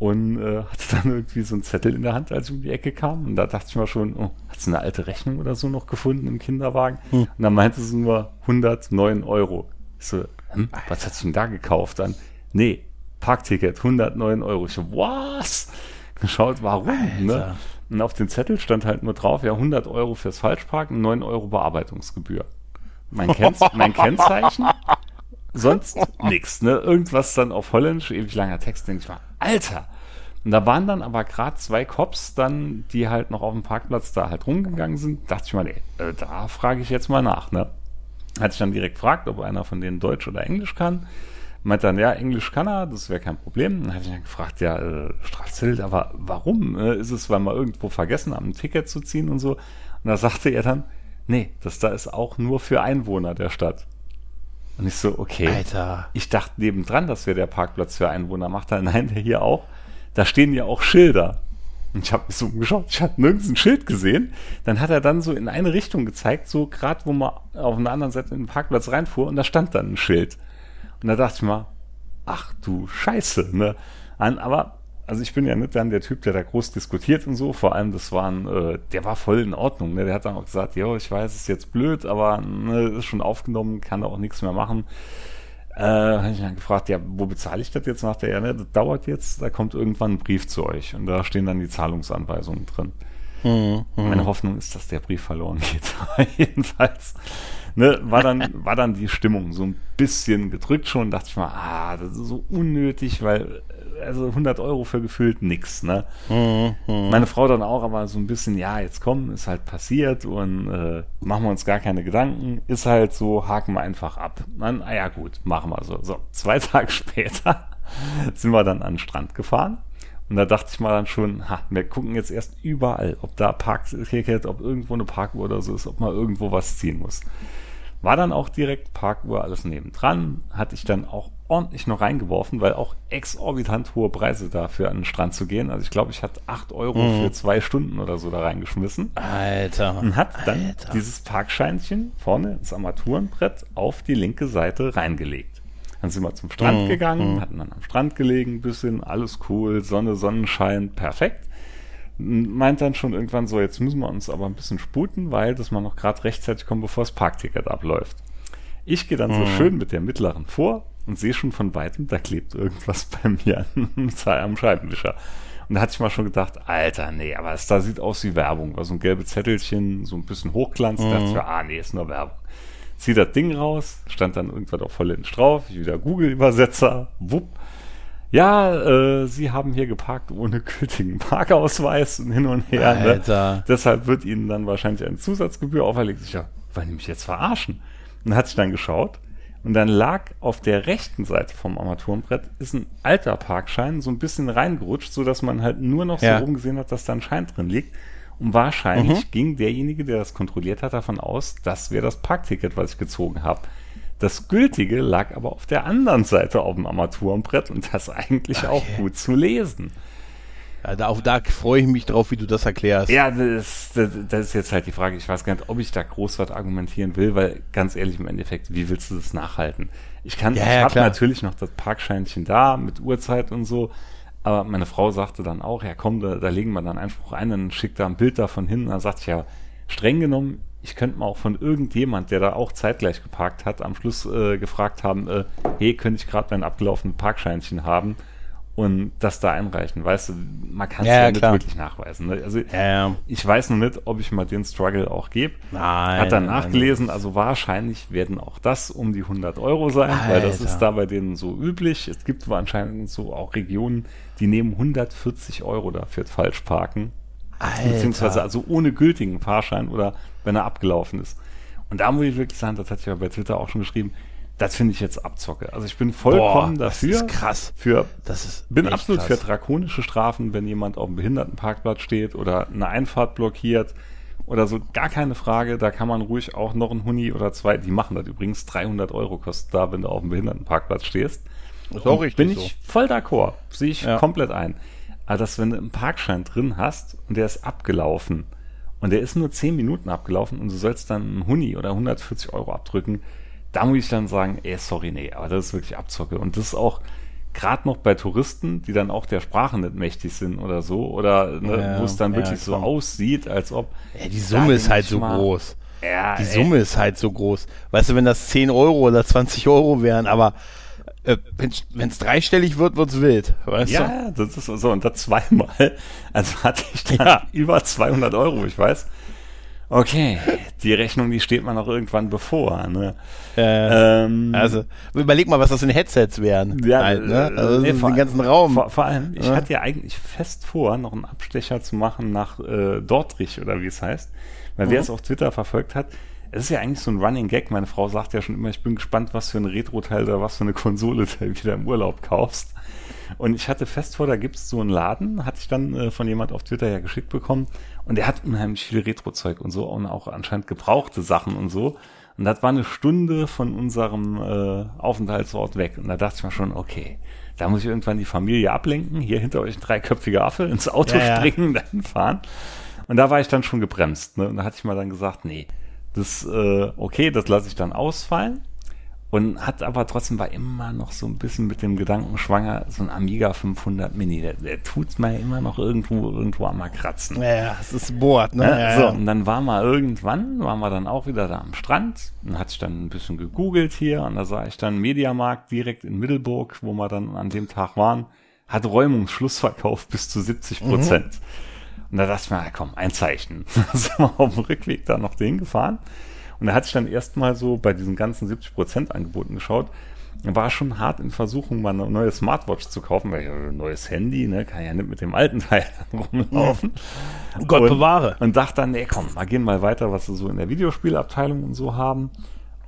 und äh, hatte dann irgendwie so einen Zettel in der Hand, als ich um die Ecke kam. Und da dachte ich mir schon, oh, hat sie eine alte Rechnung oder so noch gefunden im Kinderwagen? Und dann meinte sie nur 109 Euro. Ich so, hm, was hat sie denn da gekauft dann? Nee, Parkticket, 109 Euro. Ich so, was? Geschaut, warum? Ne? Und auf dem Zettel stand halt nur drauf, ja, 100 Euro fürs Falschparken, 9 Euro Bearbeitungsgebühr. Mein, Kennz (laughs) mein Kennzeichen, sonst nix, ne? Irgendwas dann auf Holländisch, ewig langer Text, denke ich mal, Alter! Und da waren dann aber gerade zwei Cops dann, die halt noch auf dem Parkplatz da halt rumgegangen sind. Dachte ich mal, ey, äh, da frage ich jetzt mal nach, ne? Hat sich dann direkt gefragt, ob einer von denen Deutsch oder Englisch kann. Meint dann, ja, Englisch kann er, das wäre kein Problem. Dann hatte ich dann gefragt, ja, äh, Strafzettel, aber warum? Äh, ist es, weil wir irgendwo vergessen haben, ein Ticket zu ziehen und so? Und da sagte er dann, nee, das da ist auch nur für Einwohner der Stadt. Und ich so, okay. Alter. Ich dachte nebendran, das wäre der Parkplatz für Einwohner. Macht er, nein, der hier auch. Da stehen ja auch Schilder. Und ich habe mich so umgeschaut, ich habe nirgends ein Schild gesehen. Dann hat er dann so in eine Richtung gezeigt, so gerade wo man auf einer anderen Seite in den Parkplatz reinfuhr und da stand dann ein Schild. Und da dachte ich mal, ach du Scheiße, ne? Aber, also ich bin ja nicht dann der Typ, der da groß diskutiert und so. Vor allem, das waren, äh, der war voll in Ordnung. Ne? Der hat dann auch gesagt, ja, ich weiß, es ist jetzt blöd, aber ne, ist schon aufgenommen, kann da auch nichts mehr machen. Äh, habe ich dann gefragt, ja, wo bezahle ich das jetzt? Sagt er, ja, ne, das dauert jetzt, da kommt irgendwann ein Brief zu euch und da stehen dann die Zahlungsanweisungen drin. Mhm. Meine Hoffnung ist, dass der Brief verloren geht. (laughs) Jedenfalls ne, war, dann, (laughs) war dann die Stimmung so ein bisschen gedrückt schon. Dachte ich mal, ah, das ist so unnötig, weil also 100 Euro für gefühlt nix. Ne? Meine Frau dann auch, aber so ein bisschen, ja, jetzt komm, ist halt passiert und äh, machen wir uns gar keine Gedanken. Ist halt so, haken wir einfach ab. Dann, ah ja gut, machen wir so. So, zwei (laughs) Tage später sind wir dann an den Strand gefahren. Und da dachte ich mal dann schon, ha, wir gucken jetzt erst überall, ob da Parkticket, ob irgendwo eine Parkuhr oder so ist, ob man irgendwo was ziehen muss. War dann auch direkt Parkuhr, alles nebendran, hatte ich dann auch ordentlich noch reingeworfen, weil auch exorbitant hohe Preise dafür an den Strand zu gehen. Also ich glaube, ich hatte 8 Euro für zwei Stunden oder so da reingeschmissen Alter. und hat dann Alter. dieses Parkscheinchen vorne ins Armaturenbrett auf die linke Seite reingelegt. Dann sind wir zum Strand Mhm, gegangen, hatten dann am Strand gelegen, ein bisschen, alles cool, Sonne, Sonnenschein, perfekt. Meint dann schon irgendwann so, jetzt müssen wir uns aber ein bisschen sputen, weil dass man noch gerade rechtzeitig kommt, bevor das Parkticket abläuft. Ich gehe dann so schön mit der mittleren vor und sehe schon von weitem, da klebt irgendwas bei mir (laughs) am Scheibenwischer. Und da hatte ich mal schon gedacht, Alter, nee, aber es da sieht aus wie Werbung. War so ein gelbes Zettelchen, so ein bisschen hochglanz. Da dachte ich mir, ah, nee, ist nur Werbung. Zieh das Ding raus, stand dann irgendwas auf Holländisch drauf, ich wieder Google-Übersetzer, wupp. Ja, äh, Sie haben hier geparkt ohne (laughs) gültigen Parkausweis und hin und her. Ne? Alter. Deshalb wird Ihnen dann wahrscheinlich eine Zusatzgebühr auferlegt. Ich ja, wollen die mich jetzt verarschen? Und hat sich dann geschaut und dann lag auf der rechten Seite vom Armaturenbrett ist ein alter Parkschein so ein bisschen reingerutscht, so dass man halt nur noch Ja. so rumgesehen hat, dass da ein Schein drin liegt. Und wahrscheinlich ging derjenige, der das kontrolliert hat, davon aus, das wäre das Parkticket, was ich gezogen habe. Das gültige lag aber auf der anderen Seite auf dem Armaturenbrett und das eigentlich auch gut zu lesen. Ja, da, auch da freue ich mich drauf, wie du das erklärst. Ja, das, das, das ist jetzt halt die Frage. Ich weiß gar nicht, ob ich da groß was argumentieren will, weil ganz ehrlich, im Endeffekt, wie willst du das nachhalten? Ich kann, Ja, ich ja, habe natürlich noch das Parkscheinchen da mit Uhrzeit und so, aber meine Frau sagte dann auch, ja komm, da, da legen wir dann Einspruch ein, dann schickt da ein Bild da von hinten. Dann sagte ich ja, streng genommen, ich könnte mal auch von irgendjemand, der da auch zeitgleich geparkt hat, am Schluss äh, gefragt haben, äh, hey, könnte ich gerade mein abgelaufenes Parkscheinchen haben? Und das da einreichen, weißt du, man kann es Ja, ja, nicht wirklich nachweisen. Ne? Also Ja, ich weiß noch nicht, ob ich mal den Struggle auch gebe. Nein. Hat dann nein, nachgelesen, also wahrscheinlich werden auch das um die 100 Euro sein, weil das Alter. ist da bei denen so üblich. Es gibt anscheinend so auch Regionen, die nehmen 140 Euro dafür falsch parken. Alter. Beziehungsweise also ohne gültigen Fahrschein oder wenn er abgelaufen ist. Und da muss ich wirklich sagen, das hatte ich ja bei Twitter auch schon geschrieben, das finde ich jetzt Abzocke. Also ich bin vollkommen Boah, dafür. Das ist krass. Für, Das ist bin absolut krass. für drakonische Strafen, wenn jemand auf dem Behindertenparkplatz steht oder eine Einfahrt blockiert oder so. Gar keine Frage. Da kann man ruhig auch noch ein Huni oder zwei, die machen das übrigens, 300 Euro kostet da, wenn du auf dem Behindertenparkplatz stehst. Ist auch richtig Bin so. ich voll d'accord. Sehe ich Ja. komplett ein. Aber dass, wenn du einen Parkschein drin hast und der ist abgelaufen und der ist nur 10 Minuten abgelaufen und du sollst dann einen Huni oder 140 Euro abdrücken, da muss ich dann sagen, ey, sorry, nee, aber das ist wirklich Abzocke. Und das ist auch gerade noch bei Touristen, die dann auch der Sprache nicht mächtig sind oder so, oder ne, Ja, wo es dann ja, wirklich so klar. aussieht, als ob. Ja, die Summe ist halt so mal, groß. Ja, Die ey, Summe ist halt so groß. Weißt du, wenn das 10 Euro oder 20 Euro wären, aber äh, wenn es dreistellig wird, wird's wild. Weißt Ja, du? ja, das ist so. Und das zweimal. (laughs) Also hatte ich dann Ja. über 200 Euro, ich weiß. Okay, die Rechnung, die steht mir noch irgendwann bevor. Ne? Äh, Ähm, also, überleg mal, was das in Headsets wären. Ja, halt, ne? äh, Also, nee, den ganzen Raum. Vor, vor allem, ich Ja. hatte ja eigentlich fest vor, noch einen Abstecher zu machen nach äh, Dortrich oder wie es heißt. Weil Mhm. wer es auf Twitter verfolgt hat, es ist ja eigentlich so ein Running Gag. Meine Frau sagt ja schon immer, ich bin gespannt, was für ein Retro-Teil oder was für eine Konsole du wieder im Urlaub kaufst. Und ich hatte fest vor, da gibt es so einen Laden, hatte ich dann äh, von jemand auf Twitter ja geschickt bekommen. Und der hat unheimlich viel Retro-Zeug und so und auch anscheinend gebrauchte Sachen und so. Und das war eine Stunde von unserem äh, Aufenthaltsort weg. Und da dachte ich mir schon, okay, da muss ich irgendwann die Familie ablenken, hier hinter euch ein dreiköpfiger Affe, ins Auto Ja, ja. springen, (laughs) dahin fahren. Und da war ich dann schon gebremst. Ne? Und da hatte ich mal dann gesagt, nee, das, äh, okay, das lasse ich dann ausfallen. Und hat aber trotzdem war immer noch so ein bisschen mit dem Gedanken schwanger, so ein Amiga 500 Mini, der, der tut's mir immer noch irgendwo, irgendwo am mal kratzen. ja, es ist Board, ne? Ja, so, und dann waren wir irgendwann, waren wir dann auch wieder da am Strand und hatte ich dann ein bisschen gegoogelt hier und da sah ich dann Mediamarkt direkt in Middelburg, wo wir dann an dem Tag waren, hat Räumungsschlussverkauf bis zu 70 Prozent. Und da dachte ich mir, komm, ein Zeichen. (laughs) Sind wir auf dem Rückweg da noch dahin gefahren. Und da hatte ich dann erstmal so bei diesen ganzen 70 Prozent Angeboten geschaut. War schon hart in Versuchung, mal eine neue Smartwatch zu kaufen, weil ich, äh, neues Handy, ne, kann ja nicht mit dem alten (laughs) Teil (laughs) rumlaufen. Gott und, bewahre. Und dachte dann, nee, komm, wir gehen mal weiter, was sie so in der Videospielabteilung und so haben.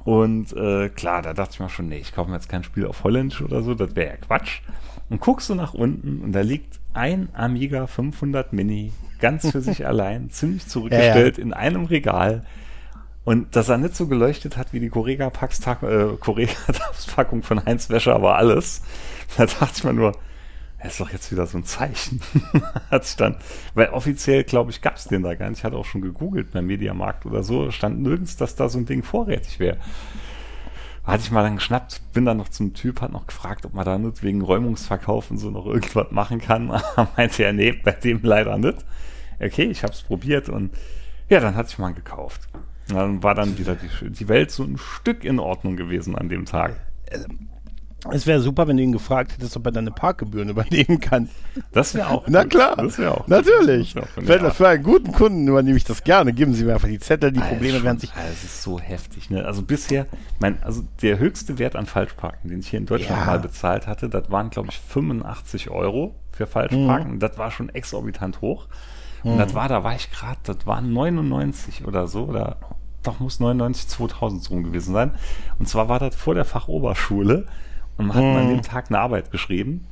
Und äh, klar, da dachte ich mir schon, nee, ich kaufe mir jetzt kein Spiel auf Holländisch oder so, das wäre ja Quatsch. Und guckst du nach unten und da liegt ein Amiga 500 Mini ganz für sich (laughs) allein, ziemlich zurückgestellt in einem Regal. Und dass er nicht so geleuchtet hat wie die äh, Correga-Packung von Heinz Wäscher, aber alles. Da dachte ich mir nur, das ist doch jetzt wieder so ein Zeichen. (laughs) hat sich dann, weil offiziell, glaube ich, gab es den da gar nicht. Ich hatte auch schon gegoogelt beim Mediamarkt oder so, stand nirgends, dass da so ein Ding vorrätig wäre. Hatte ich mal dann geschnappt, bin dann noch zum Typ, hat noch gefragt, ob man da nicht wegen Räumungsverkauf und so noch irgendwas machen kann. (laughs) Meinte er, nee, bei dem leider nicht. Okay, ich habe es probiert und ja, dann hatte ich mal gekauft. Und dann war dann wieder die, die Welt so ein Stück in Ordnung gewesen an dem Tag. Es wäre super, wenn du ihn gefragt hättest, ob er deine Parkgebühren (laughs) übernehmen kann. Das wäre auch. Na gut. klar, Das wäre auch. natürlich. Wär auch von Für, einen guten Kunden übernehme ich das gerne. Geben Sie mir einfach die Zettel, die Probleme Alter, werden sich. Alter, Das ist so heftig, ne? Also bisher, mein, also der höchste Wert an Falschparken, den ich hier in Deutschland Ja. mal bezahlt hatte, das waren, glaube ich, 85 Euro für Falschparken. Das war schon exorbitant hoch. Und das war, da war ich gerade, das waren 99 oder so, oder doch muss 99, 2000 so rum gewesen sein. Und zwar war das vor der Fachoberschule und man hat an dem Tag eine Arbeit geschrieben.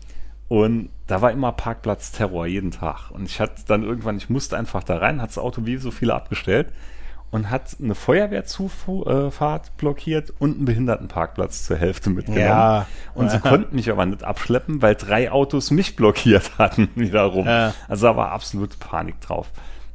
Und da war immer Parkplatz-Terror jeden Tag. Und ich hatte dann irgendwann, ich musste einfach da rein, hat das Auto wie so viele abgestellt und hat eine Feuerwehrzufahrt blockiert und einen Behindertenparkplatz zur Hälfte mitgenommen. Ja. Und sie konnten mich aber nicht abschleppen, weil drei Autos mich blockiert (laughs) hatten wiederum. Ja. Also da war absolute Panik drauf.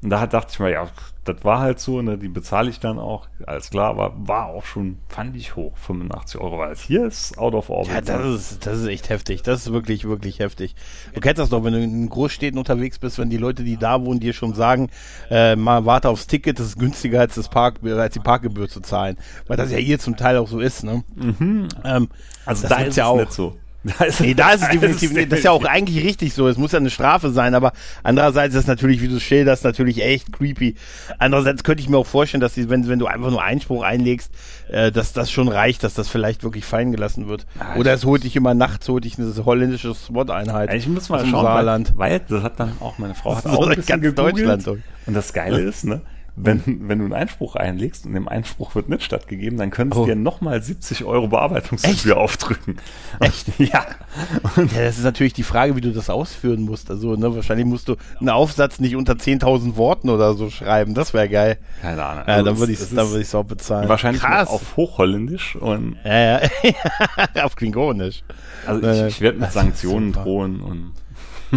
Und da dachte ich mir, ja, das war halt so, ne, die bezahle ich dann auch, alles klar, aber war auch schon, fand ich hoch, 85 Euro, weil es hier ist out of orbit. Ja, das ist, das ist echt heftig. Das ist wirklich, wirklich heftig. Du kennst das doch, wenn du in Großstädten unterwegs bist, wenn die Leute, die da wohnen, dir schon sagen, äh, mal warte aufs Ticket, das ist günstiger als das Park, als die Parkgebühr zu zahlen. Weil das ja hier zum Teil auch so ist, ne? Ähm, also das da ist ja auch. nicht so. Da (laughs) ist, nee, da ist es (laughs) definitiv, ist das ist ja auch (laughs) eigentlich richtig so. Es muss ja eine Strafe sein, aber andererseits ist es natürlich, wie du schilderst, natürlich echt creepy. Andererseits könnte ich mir auch vorstellen, dass die, wenn, wenn du einfach nur Einspruch einlegst, äh, dass das schon reicht, dass das vielleicht wirklich fallen gelassen wird. Ja, Oder es holt dich immer nachts, holt dich eine holländische SWAT-Einheit. Ich muss mal schauen, Saarland. Weil, weil, das hat dann auch meine Frau hat auch ein bisschen ganz Deutschland. Und das Geile ist, ne, wenn, wenn du einen Einspruch einlegst und dem Einspruch wird nicht stattgegeben, dann können sie oh. dir nochmal 70 Euro Bearbeitungsgebühr aufdrücken. Echt? (laughs) ja. ja. Das ist natürlich die Frage, wie du das ausführen musst. Also, ne, wahrscheinlich musst du einen Aufsatz nicht unter 10.000 Worten oder so schreiben. Das wäre geil. Keine Ahnung. Ja, also dann würde ich es dann würd auch bezahlen. Wahrscheinlich auf Hochholländisch und. Ja, ja. (laughs) auf Klingonisch. Also, ich, ich werde mit Sanktionen drohen und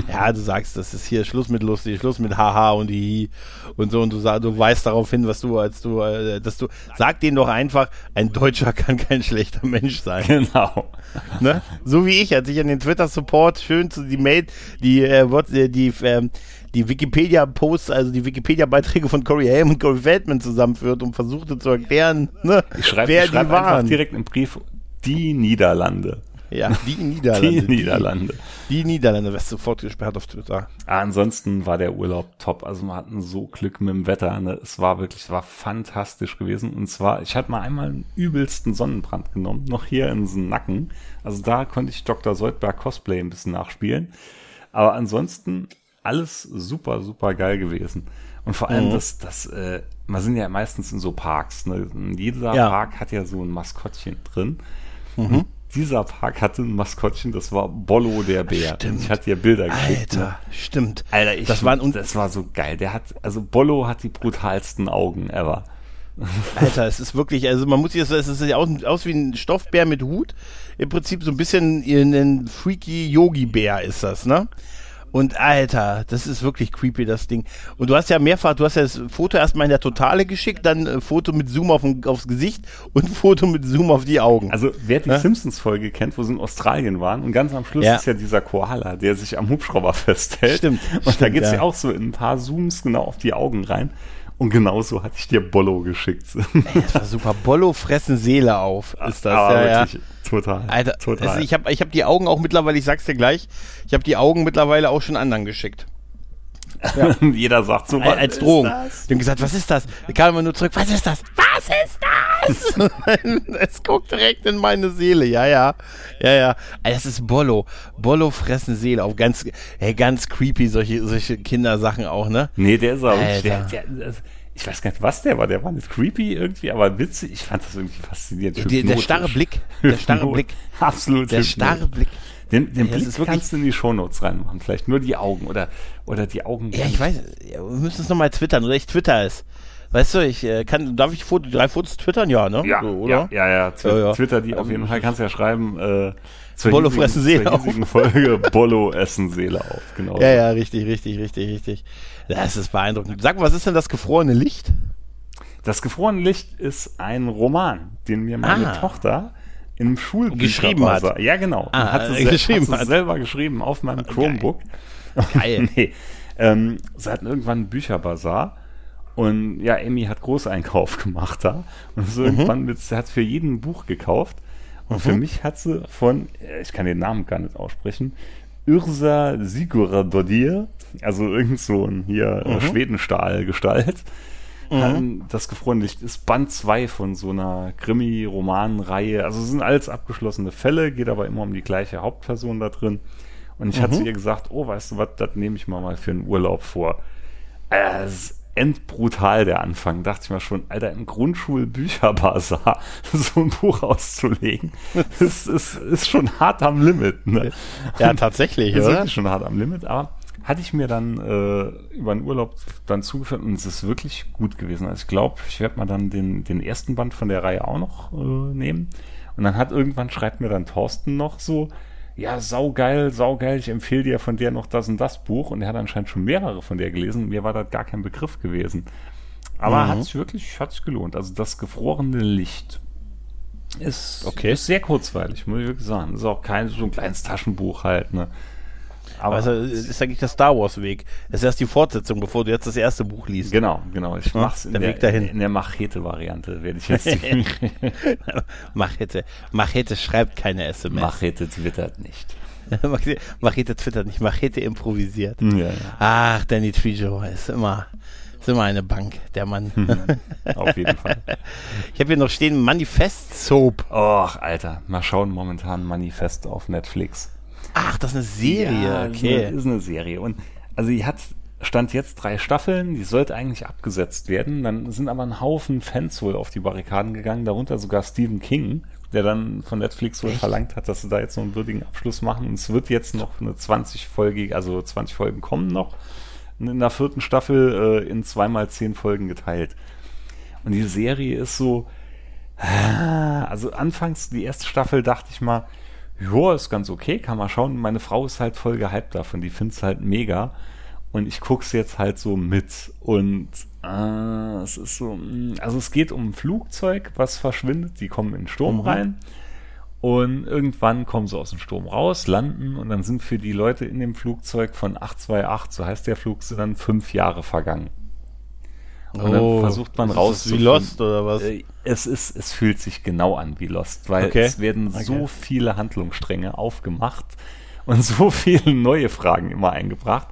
(laughs) ja, du sagst, das ist hier Schluss mit lustig, Schluss mit haha und hi und so und du sagst, du weißt darauf hin, was du als du, äh, dass du, sag denen doch einfach, ein Deutscher kann kein schlechter Mensch sein. (laughs) Genau. Ne? So wie ich, als ich an den Twitter-Support schön zu die Mail, die, äh, die, die, äh, die Wikipedia-Posts, also die Wikipedia-Beiträge von Corey Haim und Corey Feldman zusammenführt und versuchte zu erklären, ne, ich schreib, wer ich schreib die waren. direkt im Brief die Niederlande. Ja, die Niederlande. (laughs) Die Niederlande. Die, die Niederlande, wirst sofort gesperrt auf Twitter. Ansonsten war der Urlaub top. Also wir hatten so Glück mit dem Wetter. Ne? Es war wirklich, es war fantastisch gewesen. Und zwar, ich hatte mal einmal einen übelsten Sonnenbrand genommen, noch hier in den Nacken. Also da konnte ich Dr. Soldberg Cosplay ein bisschen nachspielen. Aber ansonsten alles super, super geil gewesen. Und vor allem mhm. das, das, äh, wir sind ja meistens in so Parks. Ne? Jeder ja. Park hat ja so ein Maskottchen drin. Mhm dieser Park hatte ein Maskottchen, das war Bollo der Bär. Stimmt. Ich hatte dir Bilder geschickt. Alter, ne? stimmt. Alter, ich, das, waren, das war so geil. Der hat, also Bollo hat die brutalsten Augen ever. Alter, es ist wirklich, also man muss sich das, es sieht aus, aus wie ein Stoffbär mit Hut. Im Prinzip so ein bisschen ein freaky Yogi-Bär ist das, ne? Und Alter, das ist wirklich creepy, das Ding. Und du hast ja mehrfach, du hast ja das Foto erstmal in der Totale geschickt, dann ein Foto mit Zoom auf, aufs Gesicht und ein (laughs) Foto mit Zoom auf die Augen. Also wer die ja? Simpsons-Folge kennt, wo sie in Australien waren und ganz am Schluss ja. ist ja dieser Koala, der sich am Hubschrauber (laughs) festhält. Stimmt. Und stimmt, da geht's ja. ja auch so in ein paar Zooms genau auf die Augen rein. Und genauso hatte ich dir Bollo geschickt. (laughs) Ey, das war super. Bollo fressen Seele auf, ist das. Aber ja, wirklich, ja. total. Alter, total. Also ich habe ich hab die Augen auch mittlerweile, ich sag's dir gleich, ich habe die Augen mittlerweile auch schon anderen geschickt. Ja. (laughs) Jeder sagt so, was als Drogen. Die haben gesagt, was ist das? Ich kam immer nur zurück, was ist das? Was ist das? (laughs) es guckt direkt in meine Seele, ja, ja. Ja, ja. Das ist Bollo. Bollo fressen Seele auf ganz, hey, ganz creepy, solche, solche Kindersachen auch, ne? Nee, der ist auch, der, der, ich weiß gar nicht, was der war. Der war nicht creepy irgendwie, aber witzig. Ich fand das irgendwie faszinierend. Der, der starre Blick. Der starre Blick. Absolut. Der starre Blick. Den, den Blick kannst du in die Shownotes reinmachen. Vielleicht nur die Augen oder, oder die Augen. Ja, ich weiß. Ja, wir müssen es nochmal twittern oder ich twitter es. Weißt du, ich äh, kann, darf ich Foto, drei Fotos twittern? Ja, ne? Ja, so, oder? ja, ja, ja, Twi ja, ja. Twitter die auf jeden Fall. Kannst ja schreiben, äh, zur Bollo fressen Seele auf. Folge Bollo essen Seele auf, genau. Ja, ja, richtig, richtig, richtig, richtig. Das ist beeindruckend. Sag mal, was ist denn das gefrorene Licht? Das gefrorene Licht ist ein Roman, den mir meine ah. Tochter im Schulbuch geschrieben hat. Ja, genau. Ah, hat sie, geschrieben hat. selber geschrieben auf meinem Chromebook. (laughs) Geil. (laughs) nee. Ähm, sie hatten irgendwann einen Bücherbazar und ja, Amy hat Großeinkauf gemacht da und so mhm. irgendwann mit, sie hat für jeden ein Buch gekauft und mhm. für mich hat sie von, äh, ich kann den Namen gar nicht aussprechen, Yrsa Sigurðardóttir, also irgend so ein hier äh, mhm. Schwedenstahl-Gestalt, Mhm. Das gefrorene Licht ist Band 2 von so einer Krimi-Romanreihe. Also es sind alles abgeschlossene Fälle, geht aber immer um die gleiche Hauptperson da drin. Und ich mhm. hatte zu ihr gesagt, oh, weißt du was, das nehme ich mal, mal für einen Urlaub vor. Äh, es ist endbrutal, der Anfang. Dachte ich mir schon, Alter, im Grundschulbücherbazar (laughs) so ein Buch auszulegen, (laughs) ist, ist, ist schon hart am Limit. Ne? Ja, tatsächlich, ist oder? Ist schon hart am Limit, aber hatte ich mir dann äh, über einen Urlaub dann zugeführt und es ist wirklich gut gewesen. Also ich glaube, ich werde mal dann den, den ersten Band von der Reihe auch noch äh, nehmen. Und dann hat irgendwann schreibt mir dann Thorsten noch so, ja, saugeil, saugeil, ich empfehle dir von der noch das und das Buch. Und er hat anscheinend schon mehrere von der gelesen. Mir war das gar kein Begriff gewesen. Aber mhm. hat sich wirklich, hat sich gelohnt. Also das gefrorene Licht ist, okay. ist sehr kurzweilig, muss ich wirklich sagen. Ist auch kein so ein kleines Taschenbuch halt, ne? Aber es ist eigentlich der Star Wars Weg. Es ist erst die Fortsetzung, bevor du jetzt das erste Buch liest. genau, genau. Ich mach's in der der, Weg dahin. in der Machete-Variante, werde ich jetzt (laughs) Machete. Machete schreibt keine SMS. Machete twittert nicht. (laughs) Machete, Machete twittert nicht, Machete improvisiert. Ja, ja. Ach, Danny Trejo ist immer, ist immer eine Bank, der Mann. (laughs) Auf jeden Fall. Ich habe hier noch stehen Manifest Soap. Och, Alter, mal schauen momentan Manifest auf Netflix. Ach, das ist eine Serie, Ja, okay. Ist eine, ist eine Serie. Und also die hat stand jetzt drei Staffeln, die sollte eigentlich abgesetzt werden. Dann sind aber ein Haufen Fans wohl auf die Barrikaden gegangen, darunter sogar Stephen King, der dann von Netflix wohl Echt? verlangt hat, dass sie da jetzt so einen würdigen Abschluss machen. Und es wird jetzt noch eine 20-folgige, also 20 Folgen kommen noch. In der vierten Staffel äh, in zweimal zehn Folgen geteilt. Und die Serie ist so, ah, also anfangs die erste Staffel dachte ich mal, ja, ist ganz okay, kann man schauen. Meine Frau ist halt voll gehypt davon, die findet es halt mega. Und ich guck's jetzt halt so mit. Und äh, es ist so, mh, also es geht um ein Flugzeug, was verschwindet, die kommen in den Sturm Mhm. rein. Und irgendwann kommen sie aus dem Sturm raus, landen und dann sind für die Leute in dem Flugzeug von 828, so heißt der Flug, sind dann fünf Jahre vergangen. Und dann versucht man Oh, das Wie Lost oder was? Äh, Es ist, es fühlt sich genau an wie Lost, weil Okay. es werden Okay. so viele Handlungsstränge aufgemacht und (laughs) so viele neue Fragen immer eingebracht,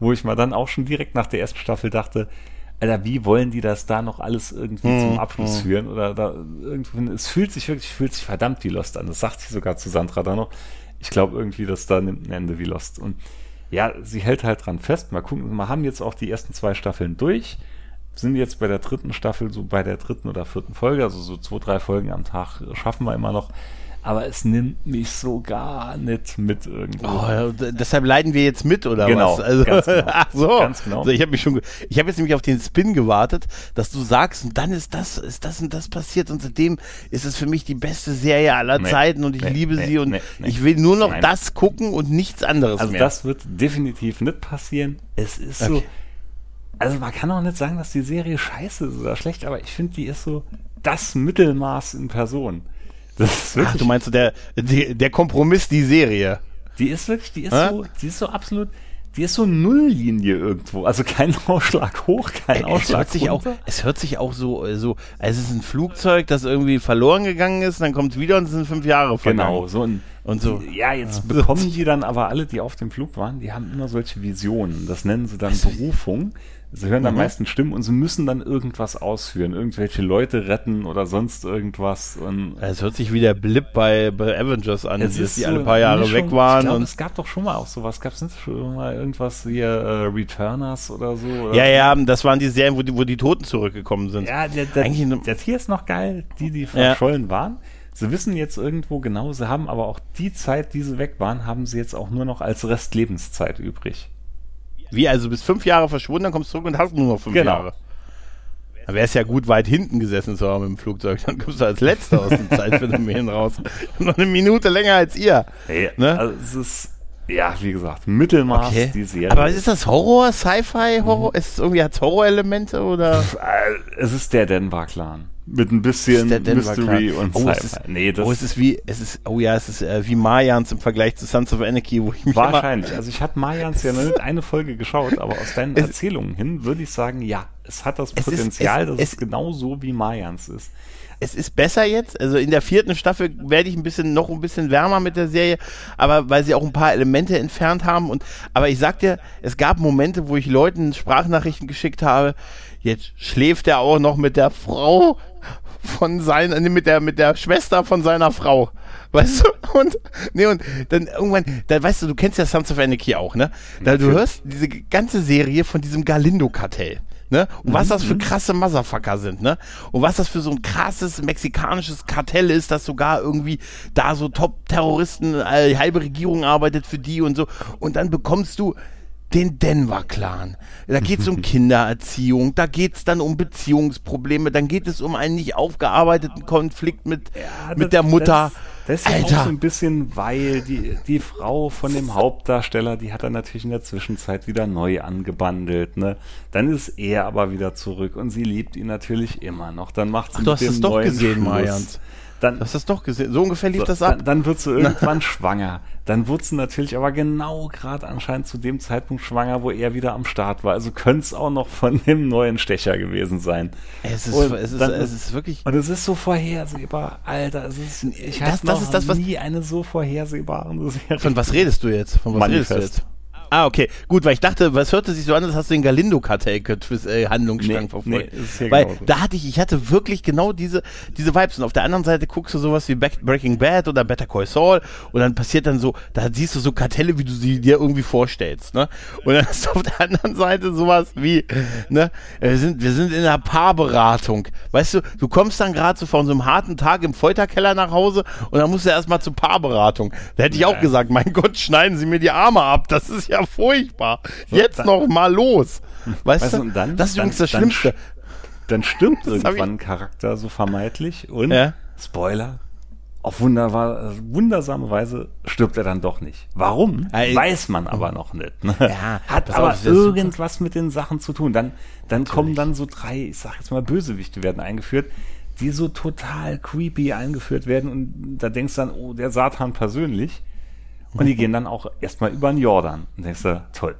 wo ich mal dann auch schon direkt nach der ersten Staffel dachte, Alter, wie wollen die das da noch alles irgendwie Hm, zum Abschluss hm. führen? Oder da irgendwie, es fühlt sich wirklich, fühlt sich verdammt wie Lost an. Das sagt sie sogar zu Sandra da noch. Ich glaube irgendwie, dass da nimmt ein Ende wie Lost. Und ja, sie hält halt dran fest. Mal gucken, wir haben jetzt auch die ersten zwei Staffeln durch. Sind jetzt bei der dritten Staffel, so bei der dritten oder vierten Folge, also so zwei, drei Folgen am Tag schaffen wir immer noch. Aber es nimmt mich so gar nicht mit irgendwo. Oh, deshalb leiden wir jetzt mit, oder Genau, was? Also, ganz genau. (laughs) Ach so. Ganz genau. Also ich habe mich schon, ich habe jetzt nämlich auf den Spin gewartet, dass du sagst, und dann ist das, ist das und das passiert und seitdem ist es für mich die beste Serie aller Nee, Zeiten und ich nee, liebe nee, sie und ich will nur noch Nein. das gucken und nichts anderes Also mehr. das wird definitiv nicht passieren. Es ist so. Also man kann auch nicht sagen, dass die Serie scheiße ist oder schlecht, aber ich finde, die ist so das Mittelmaß in Person. Das ist Ach, wirklich, du meinst so der, die, der Kompromiss, die Serie. die ist wirklich, die ist Hä? so, die ist so absolut, die ist so Nulllinie irgendwo. Also kein (laughs) Ausschlag hoch, kein Es Ausschlag hört, sich auch, runter. es hört sich auch so, äh, so, als es ist ein Flugzeug, das irgendwie verloren gegangen ist, dann kommt es wieder und es sind fünf Jahre vergangen. Genau, so ein, Und so. Ja, jetzt bekommen die dann aber alle, die auf dem Flug waren, die haben immer solche Visionen. Das nennen sie dann Berufung. Sie hören Mhm. meistens Stimmen und sie müssen dann irgendwas ausführen, irgendwelche Leute retten oder sonst irgendwas. Und Es hört sich wie der Blip bei, bei Avengers an, es dass ist die so alle paar Jahre Mischung. weg waren. Und es gab doch schon mal auch sowas. Gab es nicht schon mal irgendwas hier, äh, Returners oder so? Oder ja, ja, das waren die Serien, wo die, wo die Toten zurückgekommen sind. Ja, der, der, Eigentlich das hier ist noch geil, die, die verschollen waren. Sie wissen jetzt irgendwo genau, sie haben aber auch die Zeit, die sie weg waren, haben sie jetzt auch nur noch als Restlebenszeit übrig. Wie, also du bist fünf Jahre verschwunden, dann kommst du zurück und hast nur noch fünf Genau. Jahre. Da wäre es ja gut, weit hinten gesessen zu haben im Flugzeug. (laughs) Dann kommst du als Letzter aus dem (laughs) Zeitphänomen raus. (laughs) noch eine Minute länger als ihr. Hey, Ne? Also es ist, ja, wie gesagt, Mittelmaß Okay. die Serie. Aber ist das Horror, Sci-Fi, Horror? Ist es irgendwie hat's Horrorelemente oder? Äh, es ist der Denver-Clan. Mit ein bisschen Ist Mystery und oh, Sci-Fi. ist, Nee, das oh, es ist wie, es ist, oh ja, es ist äh, wie Mayans im Vergleich zu Sons of Anarchy, wo ich mich wahrscheinlich. Also ich habe Mayans ja noch nicht (laughs) eine Folge geschaut, aber aus deinen Erzählungen hin würde ich sagen, ja, es hat das Es ist- Potenzial, es- dass es- es genau so wie Mayans ist. es ist besser jetzt. Also in der vierten Staffel werde ich ein bisschen noch ein bisschen wärmer mit der Serie, aber weil sie auch ein paar Elemente entfernt haben und aber ich sag dir, es gab Momente, wo ich Leuten Sprachnachrichten geschickt habe. Jetzt schläft er auch noch mit der Frau von seiner, nee, mit der mit der Schwester von seiner Frau. Weißt du? Und nee und dann irgendwann, da weißt du, du kennst ja Sons of Anarchy auch, ne? Da du hörst diese ganze Serie von diesem Galindo Kartell. Ne? Und was das für krasse Motherfucker sind, ne? Und was das für so ein krasses mexikanisches Kartell ist, das sogar irgendwie da so Top-Terroristen, äh, halbe Regierung arbeitet für die und so. Und dann bekommst du den Denver-Clan. Da geht es um (laughs) Kindererziehung, da geht es dann um Beziehungsprobleme, dann geht es um einen nicht aufgearbeiteten Konflikt mit, mit der Mutter. Das, das ist ja Alter. auch so ein bisschen, weil die, die Frau von dem Hauptdarsteller, die hat er natürlich in der Zwischenzeit wieder neu angebandelt. Ne? Dann ist er aber wieder zurück und sie liebt ihn natürlich immer noch. Dann macht sie Ach, du hast es doch gesehen, Schluss. Dann, hast du das doch gesehen? So ungefähr lief so, das ab. Dann, dann wird sie (laughs) irgendwann schwanger. Dann wird sie natürlich aber genau gerade anscheinend zu dem Zeitpunkt schwanger, wo er wieder am Start war. Also könnte es auch noch von dem neuen Stecher gewesen sein. Es ist, Und es ist, dann- es ist wirklich. Und es ist so vorhersehbar, Alter. Es ist, ich Das- das ist das, was- nie eine so vorhersehbare Serie. Von was redest du jetzt? Von was redest Manifest. du jetzt? Ah, okay. Gut, weil ich dachte, was hörte sich so an, als hast du den Galindo-Kartell-Handlungsstrang Nee, verfolgt. nee, weil genauso. da hatte ich, ich hatte wirklich genau diese, diese Vibes. Und auf der anderen Seite guckst du sowas wie Back, Breaking Bad oder Better Call Saul und dann passiert dann so, da siehst du so Kartelle, wie du sie dir irgendwie vorstellst, ne? Und dann ist auf der anderen Seite sowas wie, ne? Wir sind, wir sind in einer Paarberatung. Weißt du, du kommst dann gerade so von so einem harten Tag im Folterkeller nach Hause und dann musst du erstmal zur Paarberatung. Da hätte ich auch gesagt, mein Gott, schneiden Sie mir die Arme ab. Das ist ja furchtbar. Jetzt dann- noch mal los. Weißt, Weißt du, und dann- das ist dann- übrigens das dann Schlimmste. Dann stirbt hab ich- irgendwann ein Charakter so vermeintlich und Ja. Spoiler, auf wunderbar, wundersame Weise stirbt er dann doch nicht. Warum? Ey. Weiß man aber noch nicht. Ne? Ja, Hat aber ist super. irgendwas mit den Sachen zu tun. Dann, dann kommen dann so drei, ich sag jetzt mal Bösewichte werden eingeführt, die so total creepy eingeführt werden und da denkst du dann, oh, der Satan persönlich. Und die gehen dann auch erstmal über den Jordan. Und denkst du, toll.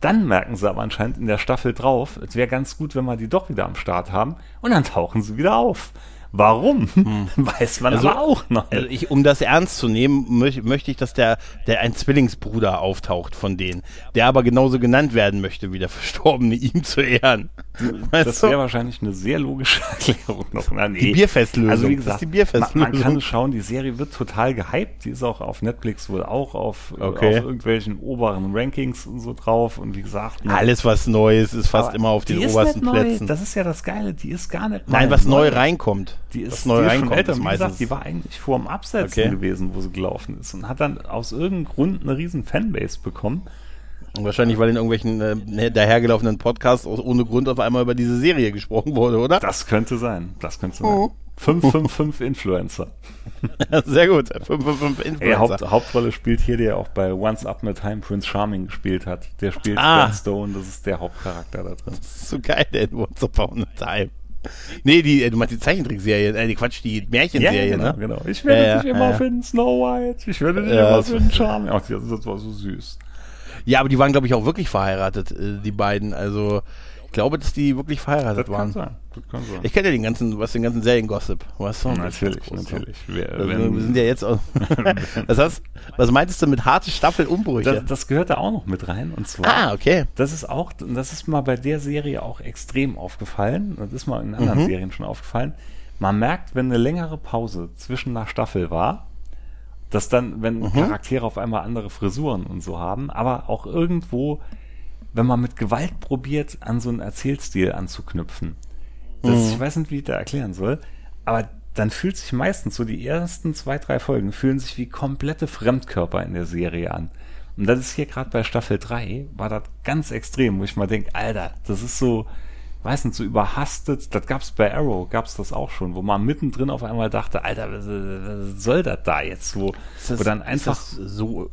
Dann merken sie aber anscheinend in der Staffel drauf, es wäre ganz gut, wenn wir die doch wieder am Start haben. Und dann tauchen sie wieder auf. Warum? (laughs) Weiß man Also- aber auch noch. Also ich, um das ernst zu nehmen, möch, möchte ich, dass der, der ein Zwillingsbruder auftaucht von denen, der aber genauso genannt werden möchte wie der (laughs) Verstorbene, ihm zu ehren. (laughs) Weißt Das wäre wahrscheinlich eine sehr logische (laughs) Erklärung noch. Na, nee. Die Bierfestlösung. Also wie gesagt, ist die Bierfestlösung. Man, man kann schauen, die Serie wird total gehypt. Die ist auch auf Netflix wohl auch auf, Okay. auf irgendwelchen oberen Rankings und so drauf. Und wie gesagt, Alles, was Neues, ist fast aber immer auf die den ist obersten nicht neu. Plätzen. Das ist ja das Geile. Die ist gar nicht Nein, neu. was neu reinkommt. Die ist, was neu die ist schon älter. ist Wie meistens. gesagt, die war eigentlich vor dem Absetzen Okay. gewesen, wo sie gelaufen ist. Und hat dann aus irgendeinem Grund eine riesen Fanbase bekommen. Wahrscheinlich, weil in irgendwelchen äh, dahergelaufenen Podcasts ohne Grund auf einmal über diese Serie gesprochen wurde, oder? Das könnte sein. Das könnte Oh. sein. 555 Influencer. (laughs) Sehr gut. 555 Ey, Influencer. Haupt, Hauptrolle spielt hier, der auch bei Once Up in a Time Prince Charming gespielt hat. Der spielt Ah. Ben Stone, das ist der Hauptcharakter da drin. Das ist so geil, ey. Once Upon a Time. Nee, die, äh, du meinst die Zeichentrickserie, äh, die Quatsch, die Märchenserie, genau, ne? genau. Ich werde Ja, dich ja, immer ja. finden, Snow White. Ich werde dich Ja, immer finden, Charming. Ach, das, das war so süß. Ja, aber die waren, glaube ich, auch wirklich verheiratet, äh, die beiden. Also, ich glaube, dass die wirklich verheiratet Das waren. kann sein. Das kann sein. Ich kenne ja den ganzen, was den ganzen Serien-Gossip, weißt du? Das natürlich, groß, ne? natürlich. Wer, Also, wir sind ja jetzt auch, (laughs) was, hast, was meintest du mit harte Staffelumbrüche? das, das gehört da auch noch mit rein. Und zwar, ah, okay. das ist auch, das ist mal bei der Serie auch extrem aufgefallen. Das ist mal in anderen Mhm. Serien schon aufgefallen. Man merkt, wenn eine längere Pause zwischen einer Staffel war, dass dann, wenn Mhm. Charaktere auf einmal andere Frisuren und so haben, aber auch irgendwo, wenn man mit Gewalt probiert, an so einen Erzählstil anzuknüpfen. Das, Mhm. Ich weiß nicht, wie ich da erklären soll, aber dann fühlt sich meistens so die ersten zwei, drei Folgen fühlen sich wie komplette Fremdkörper in der Serie an. Und das ist hier gerade bei Staffel 3, war das ganz extrem, wo ich mal denke, Alter, das ist so, weiß nicht, so überhastet. Das gab's bei Arrow, gab's das auch schon, wo man mittendrin auf einmal dachte, Alter, was, soll das da jetzt? Wo, das, wo dann einfach, so,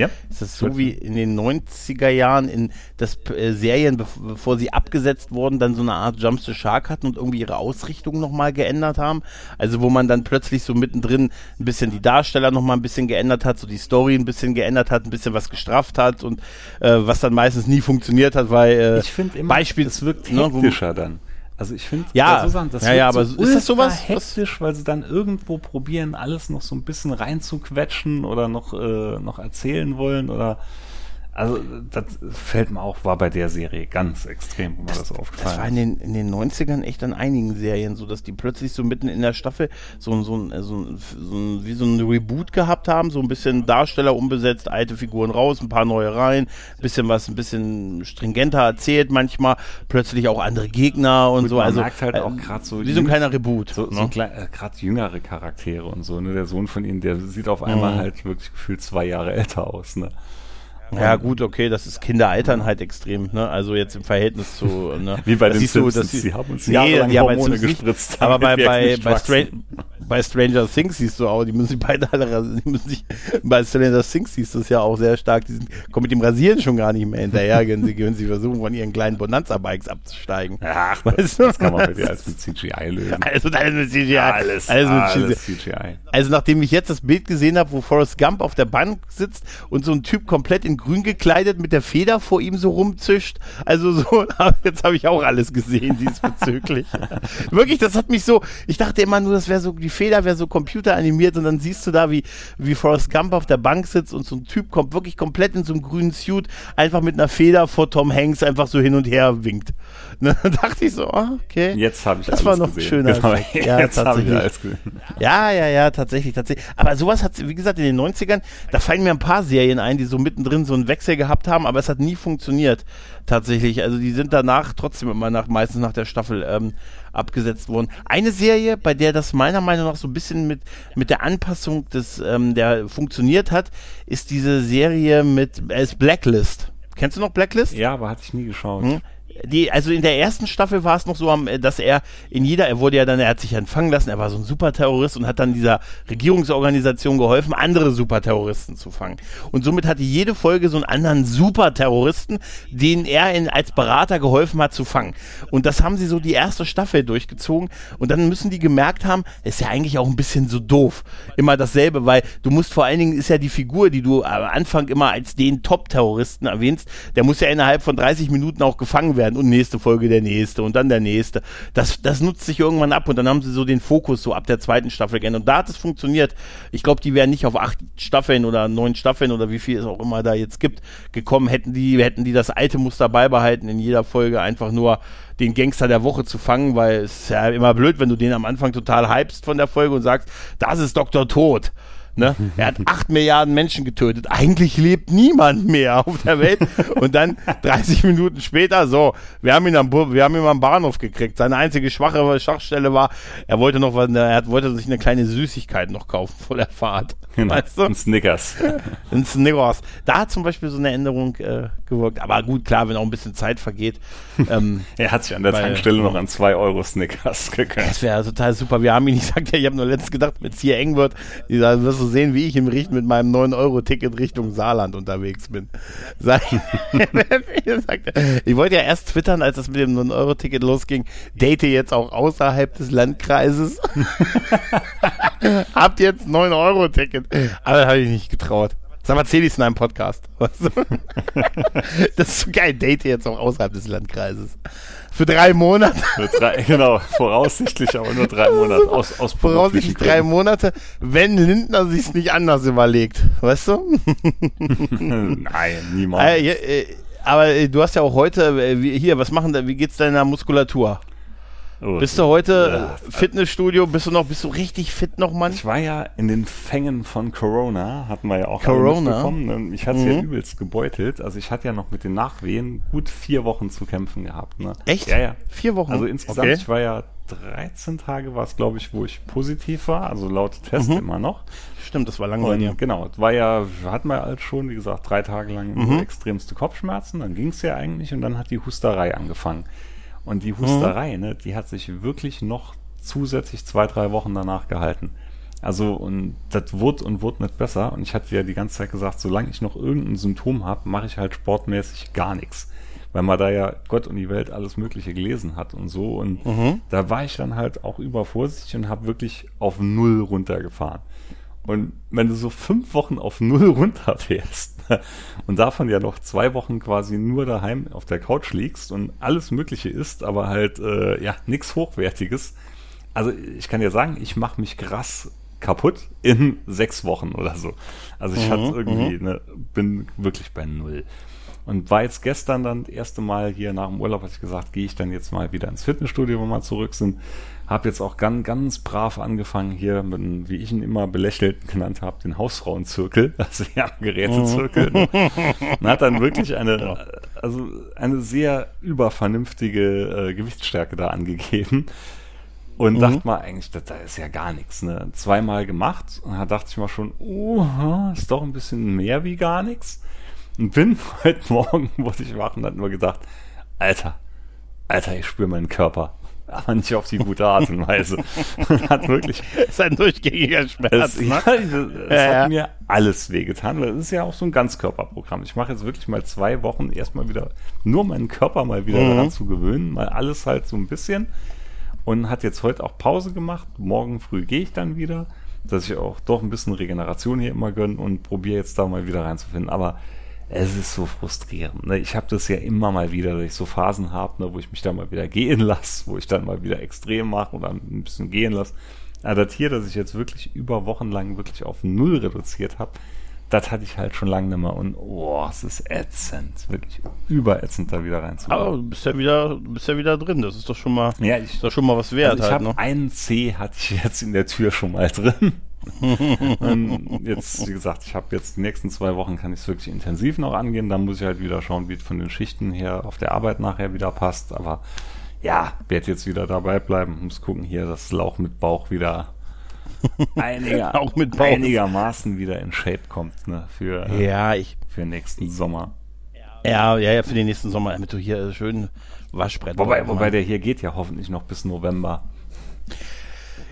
ja, ist das so wie in den 90er Jahren, in das äh, Serien, bev- bevor sie abgesetzt wurden, dann so eine Art Jumps the Shark hatten und irgendwie ihre Ausrichtung nochmal geändert haben? Also wo man dann plötzlich so mittendrin ein bisschen die Darsteller nochmal ein bisschen geändert hat, so die Story ein bisschen geändert hat, ein bisschen was gestrafft hat und äh, was dann meistens nie funktioniert hat, weil äh, ich finde immer, Beispiel, es wirkt ne, wo- hektischer dann. Also ich finde, Ja, so Sachen, das ja, ja, aber so ist das sowas, hektisch, weil sie dann irgendwo probieren, alles noch so ein bisschen reinzuquetschen oder noch, äh, noch erzählen wollen oder also das fällt mir auch, war bei der Serie ganz extrem, wo mir das, aufgefallen Das war in den, in den 90ern echt an einigen Serien so, dass die plötzlich so mitten in der Staffel so, ein- so, ein, so, so ein, wie so ein Reboot gehabt haben, so ein bisschen Darsteller umbesetzt, alte Figuren raus, ein paar neue rein, bisschen was, ein bisschen stringenter erzählt manchmal, plötzlich auch andere Gegner und Gut, so. man also merkt halt äh, auch grad so wie so ein kleiner Reboot. So, so ne? klein, äh, gerade jüngere Charaktere und so, ne? Der Sohn von ihnen, der sieht auf einmal Mhm. halt wirklich gefühlt zwei Jahre älter aus, ne? Ja, gut, okay, das ist Kinder altern halt extrem, ne? Also jetzt im Verhältnis zu, (laughs) ne? Wie bei das den siehst du, Simpsons, dass die haben uns nee, jahrelang ja, Hormone Simpsons nicht, gespritzt, Aber bei, bei, bei. Stran bei Stranger Things siehst du auch, die müssen sich beide alle rasieren. Die müssen sich, bei Stranger Things siehst du es ja auch sehr stark. Die sind, kommen mit dem Rasieren schon gar nicht mehr hinterher, (laughs) wenn sie, wenn sie versuchen, von ihren kleinen Bonanza-Bikes abzusteigen. Ach, weißt du? das kann man bei dir als mit CGI lösen. Also alles mit CGI. Alles, alles, mit alles CGI. CGI. Also nachdem ich jetzt das Bild gesehen habe, wo Forrest Gump auf der Bank sitzt und so ein Typ komplett in grün gekleidet mit der Feder vor ihm so rumzischt. Also so, (laughs) jetzt habe ich auch alles gesehen diesbezüglich. (laughs) Wirklich, das hat mich so, ich dachte immer nur, das wäre so, die Feder wäre so computeranimiert und dann siehst du da, wie, wie Forrest Gump auf der Bank sitzt und so ein Typ kommt wirklich komplett in so einem grünen Suit, einfach mit einer Feder vor Tom Hanks einfach so hin und her winkt. (laughs) Ne, dann dachte ich so, ah, okay. Jetzt habe ich Das alles war noch ein gesehen. schöner Genau. Ja, jetzt habe ich alles gesehen. Ja, ja, ja, tatsächlich, tatsächlich. Aber sowas hat, wie gesagt, in den 90ern, da fallen mir ein paar Serien ein, die so mittendrin so einen Wechsel gehabt haben, aber es hat nie funktioniert, tatsächlich. Also die sind danach trotzdem immer nach, meistens nach der Staffel ähm, abgesetzt worden. Eine Serie, bei der das meiner Meinung nach so ein bisschen mit, mit der Anpassung des, ähm, der funktioniert hat, ist diese Serie mit, äh, ist Blacklist. Kennst du noch Blacklist? Ja, aber hatte ich nie geschaut. Hm? Die, also in der ersten Staffel war es noch so, äh, dass er in jeder, er wurde ja dann, er hat sich empfangen lassen, er war so ein Superterrorist und hat dann dieser Regierungsorganisation geholfen, andere Superterroristen zu fangen. Und somit hatte jede Folge so einen anderen Superterroristen, den er in, als Berater geholfen hat zu fangen. Und das haben sie so die erste Staffel durchgezogen. Und dann müssen die gemerkt haben, ist ja eigentlich auch ein bisschen so doof. Immer dasselbe, weil du musst vor allen Dingen, ist ja die Figur, die du am Anfang immer als den Top-Terroristen erwähnst, der muss ja innerhalb von 30 Minuten auch gefangen werden und nächste Folge der nächste und dann der nächste. Das, das nutzt sich irgendwann ab und dann haben sie so den Fokus so ab der zweiten Staffel geändert. Und da hat es funktioniert. Ich glaube, die wären nicht auf acht Staffeln oder neun Staffeln oder wie viel es auch immer da jetzt gibt, gekommen, hätten die, hätten die das alte Muster beibehalten, in jeder Folge einfach nur den Gangster der Woche zu fangen, weil es ist ja immer blöd, wenn du den am Anfang total hypst von der Folge und sagst, das ist Dr. Tod. Ne? Er hat acht Milliarden Menschen getötet. Eigentlich lebt niemand mehr auf der Welt. Und dann 30 Minuten später, so, wir haben ihn am, wir haben ihn am Bahnhof gekriegt. Seine einzige schwache Schwachstelle war, er wollte noch er wollte sich eine kleine Süßigkeit noch kaufen vor der Fahrt. Genau. Weißt du? Ein Snickers. (laughs) Ein Snickers. Da hat zum Beispiel so eine Änderung äh, gewirkt. Aber gut, klar, wenn auch ein bisschen Zeit vergeht. (laughs) Ähm, Er hat sich an der Weil- Tankstelle noch an 2 Euro Snickers gegönnt. Das wäre total super. Wir haben ihn, ich sagte ja, ich habe nur letztens gedacht, wenn es hier eng wird, da wirst du sehen, wie ich im Richt mit meinem 9-Euro-Ticket Richtung Saarland unterwegs bin. (laughs) Sag ich, ich wollte ja erst twittern, als das mit dem 9-Euro-Ticket losging, date jetzt auch außerhalb des Landkreises. Habt jetzt 9-Euro-Ticket. Aber das habe ich nicht getraut. Sag mal, erzähl ich's in einem Podcast. (laughs) Das ist so geil, date jetzt auch außerhalb des Landkreises. Für drei Monate. Für drei, genau, voraussichtlich aber nur drei Monate. Aus, aus voraussichtlich beruflichen drei Gründen. Monate, wenn Lindner sich's nicht anders überlegt, weißt du? (laughs) Nein, niemals. Äh, äh, aber äh, du hast ja auch heute, wie- hier, was machen wie geht's deiner Muskulatur? Oh, Bist du heute Ja. Fitnessstudio, bist du noch, bist du richtig fit noch, Mann? Ich war ja in den Fängen von Corona, hatten wir ja auch Corona? mitbekommen. Und Ich hatte es ja Mhm. übelst gebeutelt. Also ich hatte ja noch mit den Nachwehen gut vier Wochen zu kämpfen gehabt. Ne? Echt? Ja, ja. Vier Wochen? Also insgesamt, Okay. ich war ja 13 Tage, war es glaube ich, wo ich positiv war, also laut Test Mhm. immer noch. Stimmt, das war lang bei dir. Genau, es war ja, hatten wir halt schon, wie gesagt, drei Tage lang Mhm. extremste Kopfschmerzen, dann ging es ja eigentlich und dann hat die Husterei angefangen. Und die Husterei, Mhm. ne, die hat sich wirklich noch zusätzlich zwei, drei Wochen danach gehalten. Also, und das wurde und wurde nicht besser. Und ich hatte ja die ganze Zeit gesagt, solange ich noch irgendein Symptom habe, mache ich halt sportmäßig gar nichts. Weil man da ja Gott und die Welt alles Mögliche gelesen hat und so. Und Mhm. da war ich dann halt auch übervorsichtig und habe wirklich auf Null runtergefahren. Und wenn du so fünf Wochen auf Null runterfährst (laughs) und davon ja noch zwei Wochen quasi nur daheim auf der Couch liegst und alles Mögliche isst, aber halt äh, ja nichts Hochwertiges. Also ich kann dir sagen, ich mache mich krass kaputt in sechs Wochen oder so. Also ich Mhm, hatte irgendwie, ne, bin wirklich bei Null. Und war jetzt gestern dann das erste Mal hier nach dem Urlaub, hatte ich gesagt, gehe ich dann jetzt mal wieder ins Fitnessstudio, wo wir zurück sind. Habe jetzt auch ganz, ganz brav angefangen hier mit, einem, wie ich ihn immer belächelt genannt habe, den Hausfrauenzirkel, (laughs) also ja, Gerätezirkel. ne? Und hat dann wirklich eine, also eine sehr übervernünftige äh, Gewichtsstärke da angegeben. Und Mhm. dachte mal, eigentlich, das, da ist ja gar nichts. Ne? Zweimal gemacht und da dachte ich mal schon, oh, ist doch ein bisschen mehr wie gar nichts. Und bin (laughs) heute Morgen, (laughs) wurde ich wach und hat nur gedacht, Alter, Alter, ich spüre meinen Körper. Aber nicht auf die gute Art und Weise. (laughs) hat wirklich. (laughs) ist ein durchgängiger Schmerz. Es, ne? ja, es Ja, hat ja. mir alles wehgetan, es ist ja auch so ein Ganzkörperprogramm. Ich mache jetzt wirklich mal zwei Wochen erstmal wieder, nur meinen Körper mal wieder Mhm. daran zu gewöhnen, mal alles halt so ein bisschen. Und hat jetzt heute auch Pause gemacht. Morgen früh gehe ich dann wieder, dass ich auch doch ein bisschen Regeneration hier immer gönne und probiere jetzt da mal wieder reinzufinden. Aber es ist so frustrierend. Ne? Ich habe das ja immer mal wieder, dass ich so Phasen habe, ne, wo ich mich dann mal wieder gehen lasse, wo ich dann mal wieder extrem mache oder ein bisschen gehen lasse. Aber das hier, dass ich jetzt wirklich über Wochen lang wirklich auf Null reduziert habe, das hatte ich halt schon lange nicht mehr. Und oh, es ist ätzend. Wirklich überätzend, da wieder reinzukommen. Aber du bist ja wieder, bist ja wieder drin. Das ist doch schon mal, ja, ich, ist doch schon mal was wert also ich halt, habe ne? einen C hatte ich jetzt in der Tür schon mal drin. Und (laughs) jetzt, wie gesagt, ich habe jetzt die nächsten zwei Wochen kann ich es wirklich intensiv noch angehen. Dann muss ich halt wieder schauen, wie es von den Schichten her auf der Arbeit nachher wieder passt. Aber ja, werde jetzt wieder dabei bleiben. Muss gucken hier, dass Lauch mit Bauch wieder (laughs) einiger, Auch mit Bauch. einigermaßen wieder in Shape kommt, ne, für, äh, Ja, ich, für nächsten Sommer. ja, ja, ja, für den nächsten Sommer, damit du hier schön Waschbrett Wobei, wobei der hier geht ja hoffentlich noch bis November.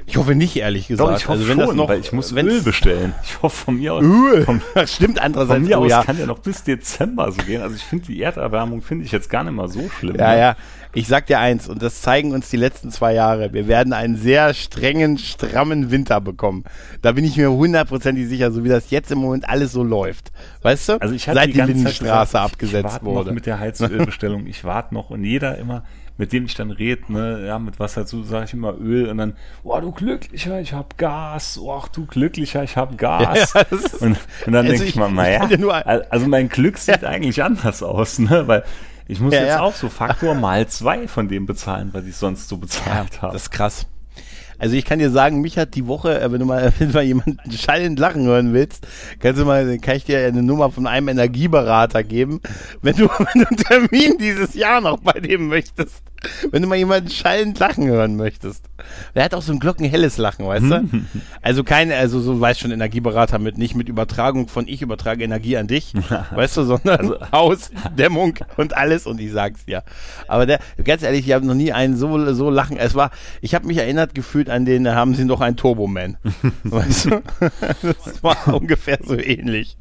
Ich hoffe nicht, ehrlich gesagt. Doch, ich hoffe also wenn schon, das noch, weil ich muss Öl bestellen. Ich hoffe von mir aus. Öl. Von, (laughs) Das stimmt andererseits. von mir oh, aus ja. kann ja noch bis Dezember so gehen. Also ich finde die Erderwärmung finde ich jetzt gar nicht mal so schlimm. Ja, ne? ja. Ich sag dir eins, und das zeigen uns die letzten zwei Jahre. Wir werden einen sehr strengen, strammen Winter bekommen. Da bin ich mir hundertprozentig sicher, so wie das jetzt im Moment alles so läuft. Weißt du? Also ich hatte Seit die, die, Lindenstraße gesagt, abgesetzt ich warte wurde. noch mit der Heizölbestellung. ich warte noch und jeder immer, mit dem ich dann rede, ne, ja, mit was dazu sage ich immer Öl und dann, oh du Glücklicher, ich hab Gas. Oh du Glücklicher, ich hab Gas. Ja, ist- und, und dann Also denke ich, ich- mal, naja, also mein Glück sieht eigentlich anders aus, ne, weil ich muss Ja, jetzt ja. auch so Faktor (laughs) mal zwei von dem bezahlen, was ich sonst so bezahlt habe. Das ist krass. Also ich kann dir sagen, mich hat die Woche, äh, wenn du mal, (laughs) wenn du mal jemanden schallend lachen hören willst, kannst du mal, kann ich dir eine Nummer von einem Energieberater geben, wenn du, (laughs) wenn du einen Termin dieses Jahr noch bei dem möchtest. (laughs) Wenn du mal jemanden schallend lachen hören möchtest. Der hat auch so ein glockenhelles Lachen, weißt du? (laughs) Also kein, also so weißt schon Energieberater mit, nicht mit Übertragung von ich übertrage Energie an dich, (laughs) weißt du, sondern Haus, Dämmung und alles und ich sag's dir. Aber der, ganz ehrlich, ich habe noch nie einen so, so lachen. Es war, ich habe mich erinnert gefühlt an den, da haben sie noch einen Turboman. weißt du? Das war ungefähr so ähnlich.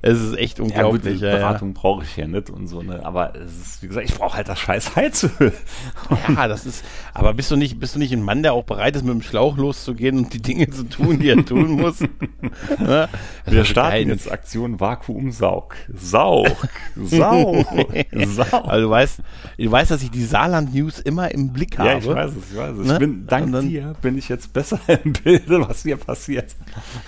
Es ist echt Ja, gut, unglaublich. die Ja, ja. Beratung brauche ich ja nicht und so, ne? Aber es ist, wie gesagt, ich brauche halt das scheiß Heizöl. (laughs) Ja, das ist, aber bist du nicht, bist du nicht ein Mann, der auch bereit ist, mit dem Schlauch loszugehen und die Dinge zu tun, die er tun muss? (laughs) Das Wir war so starten geil. jetzt Aktion Vakuumsaug. Saug. Saug. (laughs) Saug. Also du weißt, du weißt, dass ich die Saarland-News immer im Blick habe. Ja, ich weiß es, ich weiß es. Ne? Ich bin, dank dann- dir bin ich jetzt besser im Bilde, was hier passiert.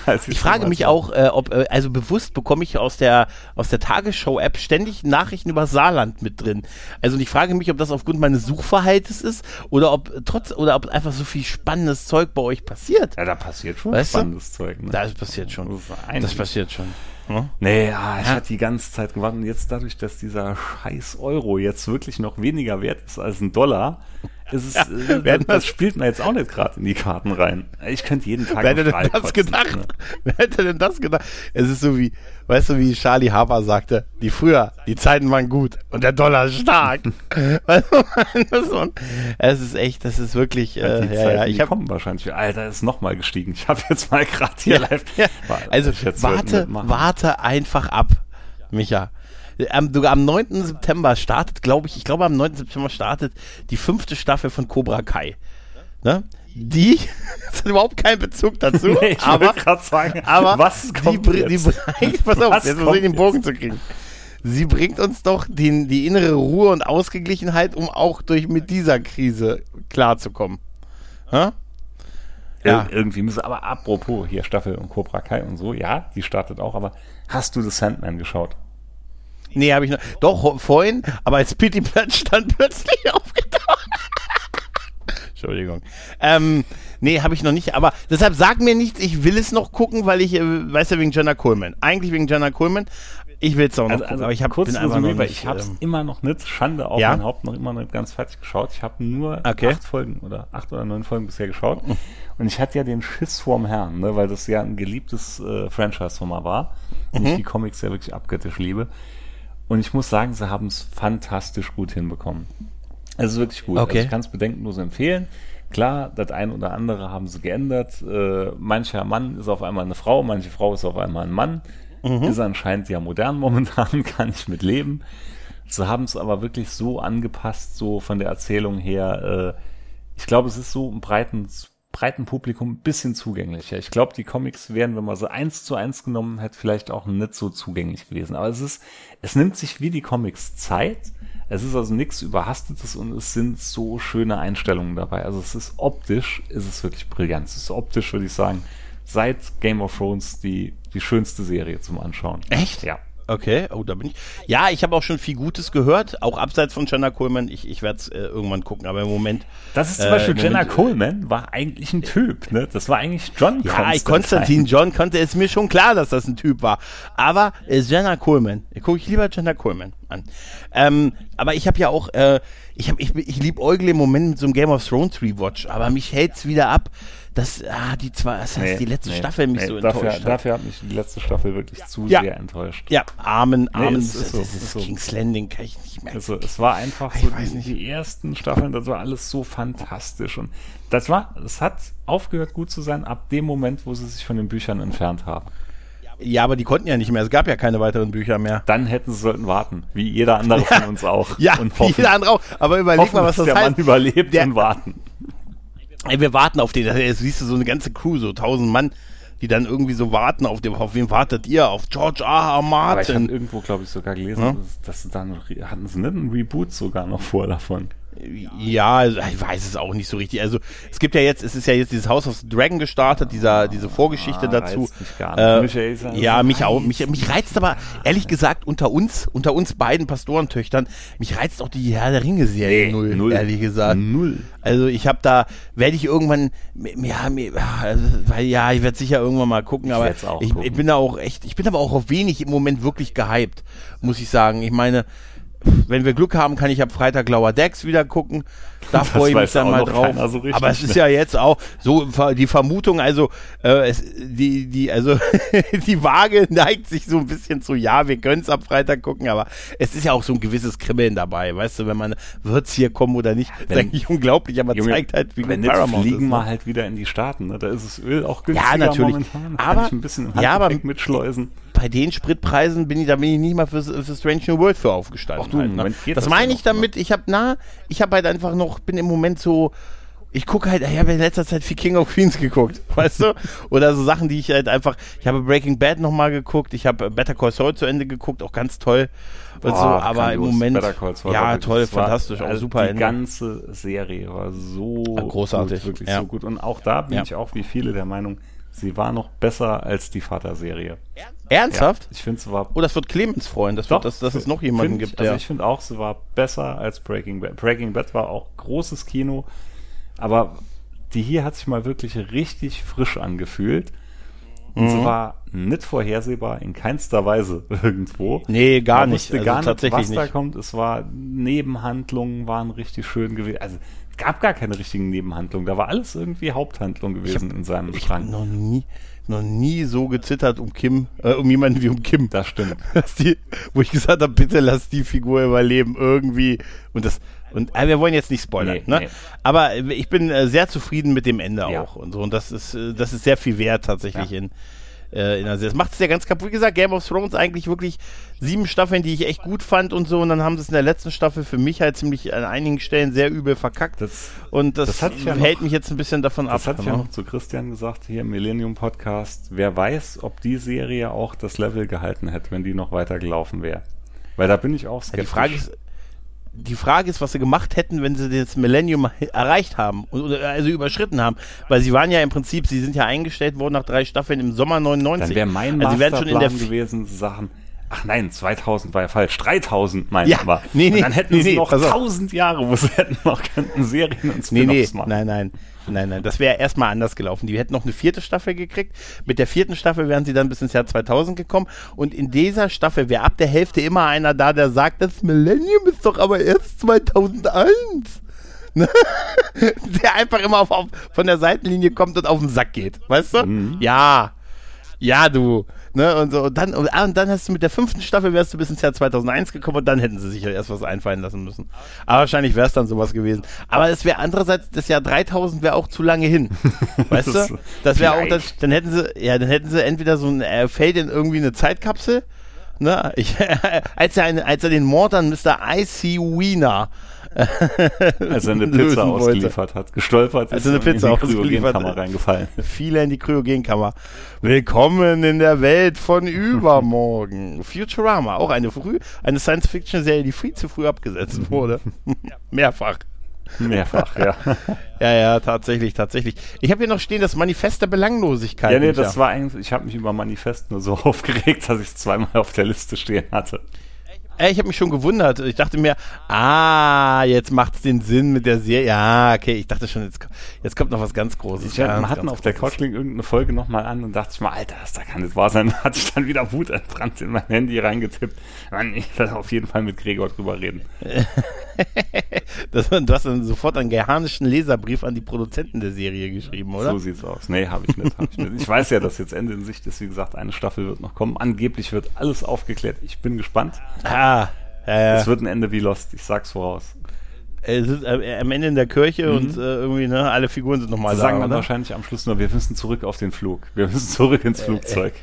als Ich frage mich auch, äh, ob, äh, also bewusst bekomme ich aus der, aus der Tagesschau-App ständig Nachrichten über Saarland mit drin. Also und ich frage mich, ob das aufgrund meines Suchverhaltens ist oder ob trotz, oder ob einfach so viel spannendes Zeug bei euch passiert. Ja, da passiert schon Weißt du? spannendes Zeug. Ne? Das passiert schon. Das passiert schon. Ja? Nee, ja, ich hatte die ganze Zeit gewartet und jetzt dadurch, dass dieser scheiß Euro jetzt wirklich noch weniger wert ist als ein Dollar, es, äh, (laughs) wer hätte das, das- spielt man jetzt auch nicht gerade in die Karten rein. Ich könnte jeden Tag Wer hätte denn das gedacht? ne? (laughs) Wer hätte denn das gedacht? Es ist so wie, weißt du, wie Charlie Harper sagte, die früher, die Zeiten waren gut und der Dollar stark. (laughs) weißt du, das ist, es ist echt, das ist wirklich, Ja, äh, die ja, Zeiten, ja, ich habe kommen wahrscheinlich. Alter, ist nochmal gestiegen. Ich habe jetzt mal gerade hier Ja, live. ja. Warte, Also warte, warte einfach ab, Micha. Am, sogar am 9. September startet, glaube ich, ich glaube am 9. September startet die fünfte Staffel von Cobra Kai. Ne? Die, (laughs) das hat überhaupt keinen Bezug dazu, Nee, ich aber, gerade sagen, aber was die, kommt die, jetzt? bringt- (laughs) pass auf, Was jetzt kommt ich den Bogen zu kriegen. Sie bringt uns doch die, die innere Ruhe und Ausgeglichenheit, um auch durch mit dieser Krise klarzukommen. Ja. Ir- Irgendwie müssen, aber apropos hier Staffel und Cobra Kai und so, ja, die startet auch, aber hast du The Sandman geschaut? Nee, habe ich noch. Doch, vorhin, aber als Pity Platz stand plötzlich (laughs) aufgetaucht. Entschuldigung. Ähm, nee, habe ich noch nicht, aber deshalb sag mir nichts, ich will es noch gucken, weil ich, äh, weiß ja, wegen Jenna Coleman. Eigentlich wegen Jenna Coleman. Ich will es auch noch Also, gucken, also aber ich hab, kurz bin einfach Resümee, noch nicht, ich habe es ähm, immer noch nicht, Schande auf Ja? mein Haupt, noch immer nicht ganz fertig geschaut. Ich habe nur Okay. acht Folgen oder acht oder neun Folgen bisher geschaut. Und ich hatte ja den Schiss vorm Herrn, ne, weil das ja ein geliebtes äh, Franchise von mir war. Und Mhm. ich die Comics ja wirklich abgöttisch liebe. Und ich muss sagen, sie haben es fantastisch gut hinbekommen. Es ist wirklich gut. Okay. Also ich kann es bedenkenlos empfehlen. Klar, das ein oder andere haben sie geändert. Äh, mancher Mann ist auf einmal eine Frau, manche Frau ist auf einmal ein Mann. Ist anscheinend ja modern (laughs) momentan, kann ich mit leben. Sie haben es aber wirklich so angepasst, so von der Erzählung her. Äh, ich glaube, es ist so im breiten, breiten Publikum ein bisschen zugänglicher. Ich glaube, die Comics wären, wenn man sie eins zu eins genommen hätte, vielleicht auch nicht so zugänglich gewesen. Aber es ist, es nimmt sich wie die Comics Zeit. Es ist also nichts Überhastetes und es sind so schöne Einstellungen dabei. Also es ist optisch, ist es wirklich brillant. Es ist optisch, würde ich sagen, seit Game of Thrones die, die schönste Serie zum Anschauen. Echt? Ja. Okay, oh, da bin ich. Ja, ich habe auch schon viel Gutes gehört, auch abseits von Jenna Coleman. Ich, ich werde es äh, irgendwann gucken, aber im Moment. Das ist zum Äh, Beispiel im Jenna Moment- Coleman, war eigentlich ein Typ, ne? Das war eigentlich John Ja, ich, Konstantin John konnte es mir schon klar, dass das ein Typ war. Aber äh, Jenna Coleman, gucke ich lieber Jenna Coleman an. Ähm, aber ich habe ja auch, äh, ich, hab, ich, ich lieb Eugle im Moment mit so einem Game of Thrones Rewatch, aber mich hält's wieder ab, dass ah, die zwei, das heißt, die letzte Staffel mich so dafür, enttäuscht hat. Dafür hat mich die letzte Staffel wirklich zu Ja. sehr enttäuscht. Ja, Armen, Armen, es ist das, so, das es ist ist so. King's Landing, kann ich nicht mehr. Also es war einfach Ich so weiß die, nicht. die ersten Staffeln, das war alles so fantastisch und das war, es hat aufgehört gut zu sein ab dem Moment, wo sie sich von den Büchern entfernt haben. Ja, aber die konnten ja nicht mehr. Es gab ja keine weiteren Bücher mehr. Dann hätten sie sollten warten, wie jeder andere von uns auch. Ja, und wie hoffen, jeder andere auch. Aber überleg hoffen, mal, was das der heißt. Mann überlebt Der- und warten. Ey, wir warten auf den. Jetzt siehst du so eine ganze Crew, so tausend Mann, die dann irgendwie so warten auf den. Auf wen wartet ihr? Auf George R. R. Aber ich habe Martin. irgendwo, glaube ich, sogar gelesen, Ja? dass, dass sie dann hatten sie nicht einen Reboot sogar noch vor davon. Ja, also, ich weiß es auch nicht so richtig. Also es gibt ja jetzt, es ist ja jetzt dieses House of the Dragon gestartet, dieser, diese Vorgeschichte Ah, dazu. reizt mich gar nicht. Äh, Michael ist ja mich auch. heiß. Mich, mich reizt aber, ehrlich gesagt, unter uns, unter uns beiden Pastorentöchtern, mich reizt auch die Herr der Ringe-Serie Nee, null, null. ehrlich gesagt. Null. Also ich habe da, werde ich irgendwann, ja, also, weil ja, ich werde sicher irgendwann mal gucken, aber auch ich, gucken. ich bin da auch echt, ich bin aber auch auf wenig im Moment wirklich gehypt, muss ich sagen. Ich meine, wenn wir Glück haben, kann ich ab Freitag Lower Decks wieder gucken. Da Das freue ich mich dann mal drauf. so aber es ist ne? ja jetzt auch so die Vermutung, also äh, es, die die also (laughs) die Waage neigt sich so ein bisschen zu ja, wir können es ab Freitag gucken, aber es ist ja auch so ein gewisses Kribbeln dabei, weißt du, wenn man wird's hier kommen oder nicht, ist Wenn- eigentlich unglaublich, aber Junge, zeigt halt, wie wenn gut Paramount fliegen ist, wir ne? halt wieder in die Staaten. Ne? Da ist das Öl auch günstiger Ja, natürlich. momentan. Da Aber- kann ich ein bisschen im ja, aber- mitschleusen. Bei den Spritpreisen bin ich, da bin ich nicht mal für, für Strange New World für aufgestanden. Ach du, halt, ne? Das das meine ich damit, ich habe na, ich habe halt einfach noch, bin im Moment so, ich gucke halt, ich habe in letzter Zeit viel King of Queens geguckt, (laughs) weißt du? Oder so Sachen, die ich halt einfach, ich habe Breaking Bad nochmal geguckt, ich habe Better Call Saul zu Ende geguckt, auch ganz toll. Und so, Boah, aber im. Moment, Better Call Saul war ja toll, das war- fantastisch, auch also super Die Ende. ganze Serie war so großartig, gut, wirklich ja. so gut. Und auch da bin Ja. ich auch wie viele der Meinung, sie war noch besser als die Vater-Serie. Ernsthaft? Ich finde, sie war Oh, das wird Clemens freuen, das wird, dass, dass es noch jemanden gibt, ich, Also der. ich finde auch, sie war besser als Breaking Bad. Breaking Bad war auch großes Kino, aber die hier hat sich mal wirklich richtig frisch angefühlt. Und Mhm. sie war nicht vorhersehbar in keinster Weise (laughs) irgendwo. Nee, gar Man nicht. wusste Also gar nicht, was da nicht. kommt. Es war Nebenhandlungen waren richtig schön gewesen. Also gab gar keine richtigen Nebenhandlungen. Da war alles irgendwie Haupthandlung gewesen in seinem Ich habe noch nie, noch nie so gezittert um Kim, äh, um jemanden wie um Kim. Das stimmt. (laughs) Die, wo ich gesagt habe, bitte lass die Figur überleben irgendwie. Und das, und äh, wir wollen jetzt nicht spoilern, Nee, ne? nee. Aber äh, ich bin äh, sehr zufrieden mit dem Ende Ja. auch und so. Und das ist, äh, das ist sehr viel wert tatsächlich in, äh, in der Serie. Das macht es ja ganz kaputt. Wie gesagt, Game of Thrones eigentlich wirklich sieben Staffeln, die ich echt gut fand und so. Und dann haben sie es in der letzten Staffel für mich halt ziemlich an einigen Stellen sehr übel verkackt. Das, und das, das ja hält noch- mich jetzt ein bisschen davon ab. Das hatte ich ja noch zu Christian gesagt, hier im Millennium Podcast. Wer weiß, ob die Serie auch das Level gehalten hätte, wenn die noch weiter gelaufen wäre. Weil da bin ich auch Ja, skeptisch. die Frage ist, die Frage ist, was sie gemacht hätten, wenn sie das Millennium erreicht haben, also überschritten haben, weil sie waren ja im Prinzip, sie sind ja eingestellt worden nach drei Staffeln im Sommer 99. dann wäre mein also sie werden schon in der Masterplan gewesen, Sachen. Ach nein, 2000 war ja falsch. 3000 meinte Ja, aber. nee, nee, und dann hätten nee, sie nee, noch pass auf. 1000 Jahre, wo sie hätten noch könnten Serien und Nee, nee, Spin-offs machen. nein, nein, nein, nein, das wäre erstmal anders gelaufen. Die hätten noch eine vierte Staffel gekriegt. Mit der vierten Staffel wären sie dann bis ins Jahr 2000 gekommen. Und in dieser Staffel wäre ab der Hälfte immer einer da, der sagt, das Millennium ist doch aber erst 2001. (laughs) Ne? der einfach immer auf, auf, von der Seitenlinie kommt und auf den Sack geht. Weißt du? Mhm. Ja. Ja, du. Ne, und, so, und, dann, und, ah, und dann hast du mit der fünften Staffel wärst du bis ins Jahr 2001 gekommen und dann hätten sie sich ja erst was einfallen lassen müssen. Aber wahrscheinlich wäre es dann sowas gewesen. Aber es wäre andererseits, das Jahr 3000 wäre auch zu lange hin. (laughs) Weißt du? Das wäre auch, das, dann hätten sie, ja, dann hätten sie entweder so ein äh, Feld in irgendwie eine Zeitkapsel, ne, ich, (laughs) als er, eine, als er den Mord an Mr. I.C. Wiener als er eine Pizza ausgeliefert hat, gestolpert ist eine Pizza in die Kryogenkammer reingefallen. Viele in die Kryogenkammer. Willkommen in der Welt von übermorgen. Futurama, auch eine früh, eine Science-Fiction-Serie, die viel zu früh abgesetzt (laughs) wurde. Mehrfach. Mehrfach, ja. (laughs) ja, ja, tatsächlich, tatsächlich. Ich habe hier noch stehen, das Manifest der Belanglosigkeit. Ja, nee, das war eigentlich, ich habe mich über Manifest nur so (laughs) aufgeregt, dass ich es zweimal auf der Liste stehen hatte. Ey, ich habe mich schon gewundert. Ich dachte mir, ah, jetzt macht es den Sinn mit der Serie. Ja, okay, ich dachte schon, jetzt, jetzt kommt noch was ganz Großes. Ich wir hatten auf der Couchling irgendeine Folge nochmal an und dachte ich mal, Alter, das da kann nicht wahr sein. Da (laughs) hatte ich dann wieder Wut entbrannt in mein Handy reingetippt. Mann, ich werde auf jeden Fall mit Gregor drüber reden. (laughs) das, du hast dann sofort einen gehanischen Leserbrief an die Produzenten der Serie geschrieben, oder? So sieht's aus. Nee, habe ich, nicht, hab ich nicht. Ich weiß ja, dass jetzt Ende in Sicht ist. Wie gesagt, eine Staffel wird noch kommen. Angeblich wird alles aufgeklärt. Ich bin gespannt. Ah, ja. Es wird ein Ende wie Lost, ich sag's voraus. Es ist äh, am Ende in der Kirche mhm. und äh, irgendwie, ne, alle Figuren sind nochmal da. sagen dann wahrscheinlich am Schluss nur, wir müssen zurück auf den Flug. Wir müssen zurück ins äh, Flugzeug.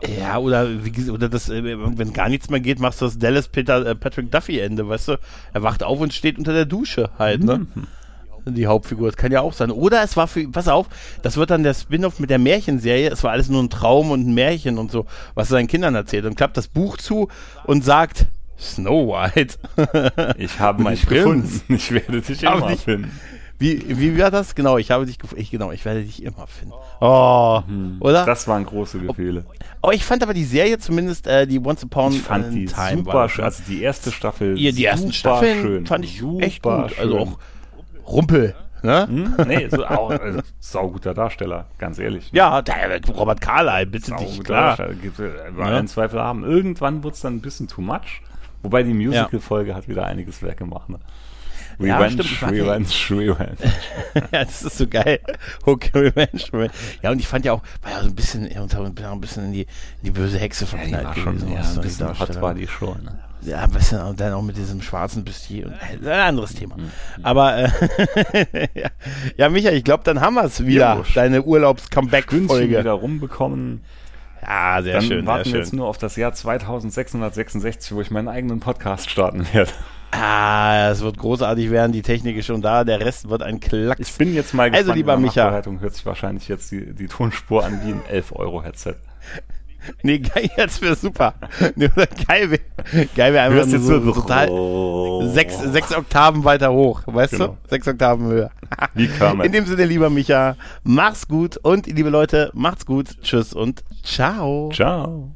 Äh, ja, oder, wie, oder das, äh, wenn gar nichts mehr geht, machst du das Dallas Peter, äh, Patrick Duffy Ende, weißt du? Er wacht auf und steht unter der Dusche halt, ne? Mhm die Hauptfigur. Das kann ja auch sein. Oder es war für, pass auf, das wird dann der Spin-off mit der Märchenserie. Es war alles nur ein Traum und ein Märchen und so, was er seinen Kindern erzählt. Und klappt das Buch zu und sagt, Snow White. (laughs) ich habe Prinz. gefunden. Ich werde dich immer dich, finden. Wie, wie war das? Genau, ich habe dich gefunden. Ich, genau, ich werde dich immer finden. Oh, hm, oder? Das waren große Gefühle. Oh, ich fand aber die Serie zumindest, äh, die Once Upon ich fand die Time super schön. Also die erste Staffel ja, die ersten Staffeln schön. fand ich super echt gut. Schön. Also auch Rumpel. Ne? Hm? Nee, so, auch, also, sauguter Darsteller, ganz ehrlich. Ja, der, Robert Carlyle, bitte dich, klar. Gibt, äh, ja. Zweifel haben. Irgendwann wurde es dann ein bisschen too much. Wobei die Musical-Folge ja. hat wieder einiges weggemacht. Ne? Revenge, ja, stimmt, Revenge, (laughs) Revenge. ja, das ist so geil. Hook, Revenge, Revenge. Ja, und ich fand ja auch, war ja so ein bisschen, ein bisschen in die, in die böse Hexe verknallt ja, die war. Schon, ja, ein bisschen hot war die schon. Ne? Ja, und dann auch mit diesem schwarzen Bustier. Und, äh, ein anderes Thema. Mhm. Aber, äh, (laughs) ja, ja, Micha, ich glaube, dann haben wir es wieder. Ja, deine Urlaubs-Comeback-Folge. wieder rumbekommen. Ja, sehr Dann schön. warten sehr wir jetzt nur auf das Jahr 2666, wo ich meinen eigenen Podcast starten werde. Ah, es wird großartig werden. Die Technik ist schon da. Der Rest wird ein Klacks. Ich bin jetzt mal gespannt. Also, lieber Micha. hört sich wahrscheinlich jetzt die, die Tonspur an wie ein (laughs) 11-Euro-Headset. Nee, geil, jetzt wäre super. Nee, geil wäre geil wär einfach nur so, so total sechs, sechs Oktaven weiter hoch, weißt genau. du? Sechs Oktaven höher. Wie kam In dem Sinne, lieber Micha, mach's gut und liebe Leute, macht's gut. Tschüss und ciao. Ciao.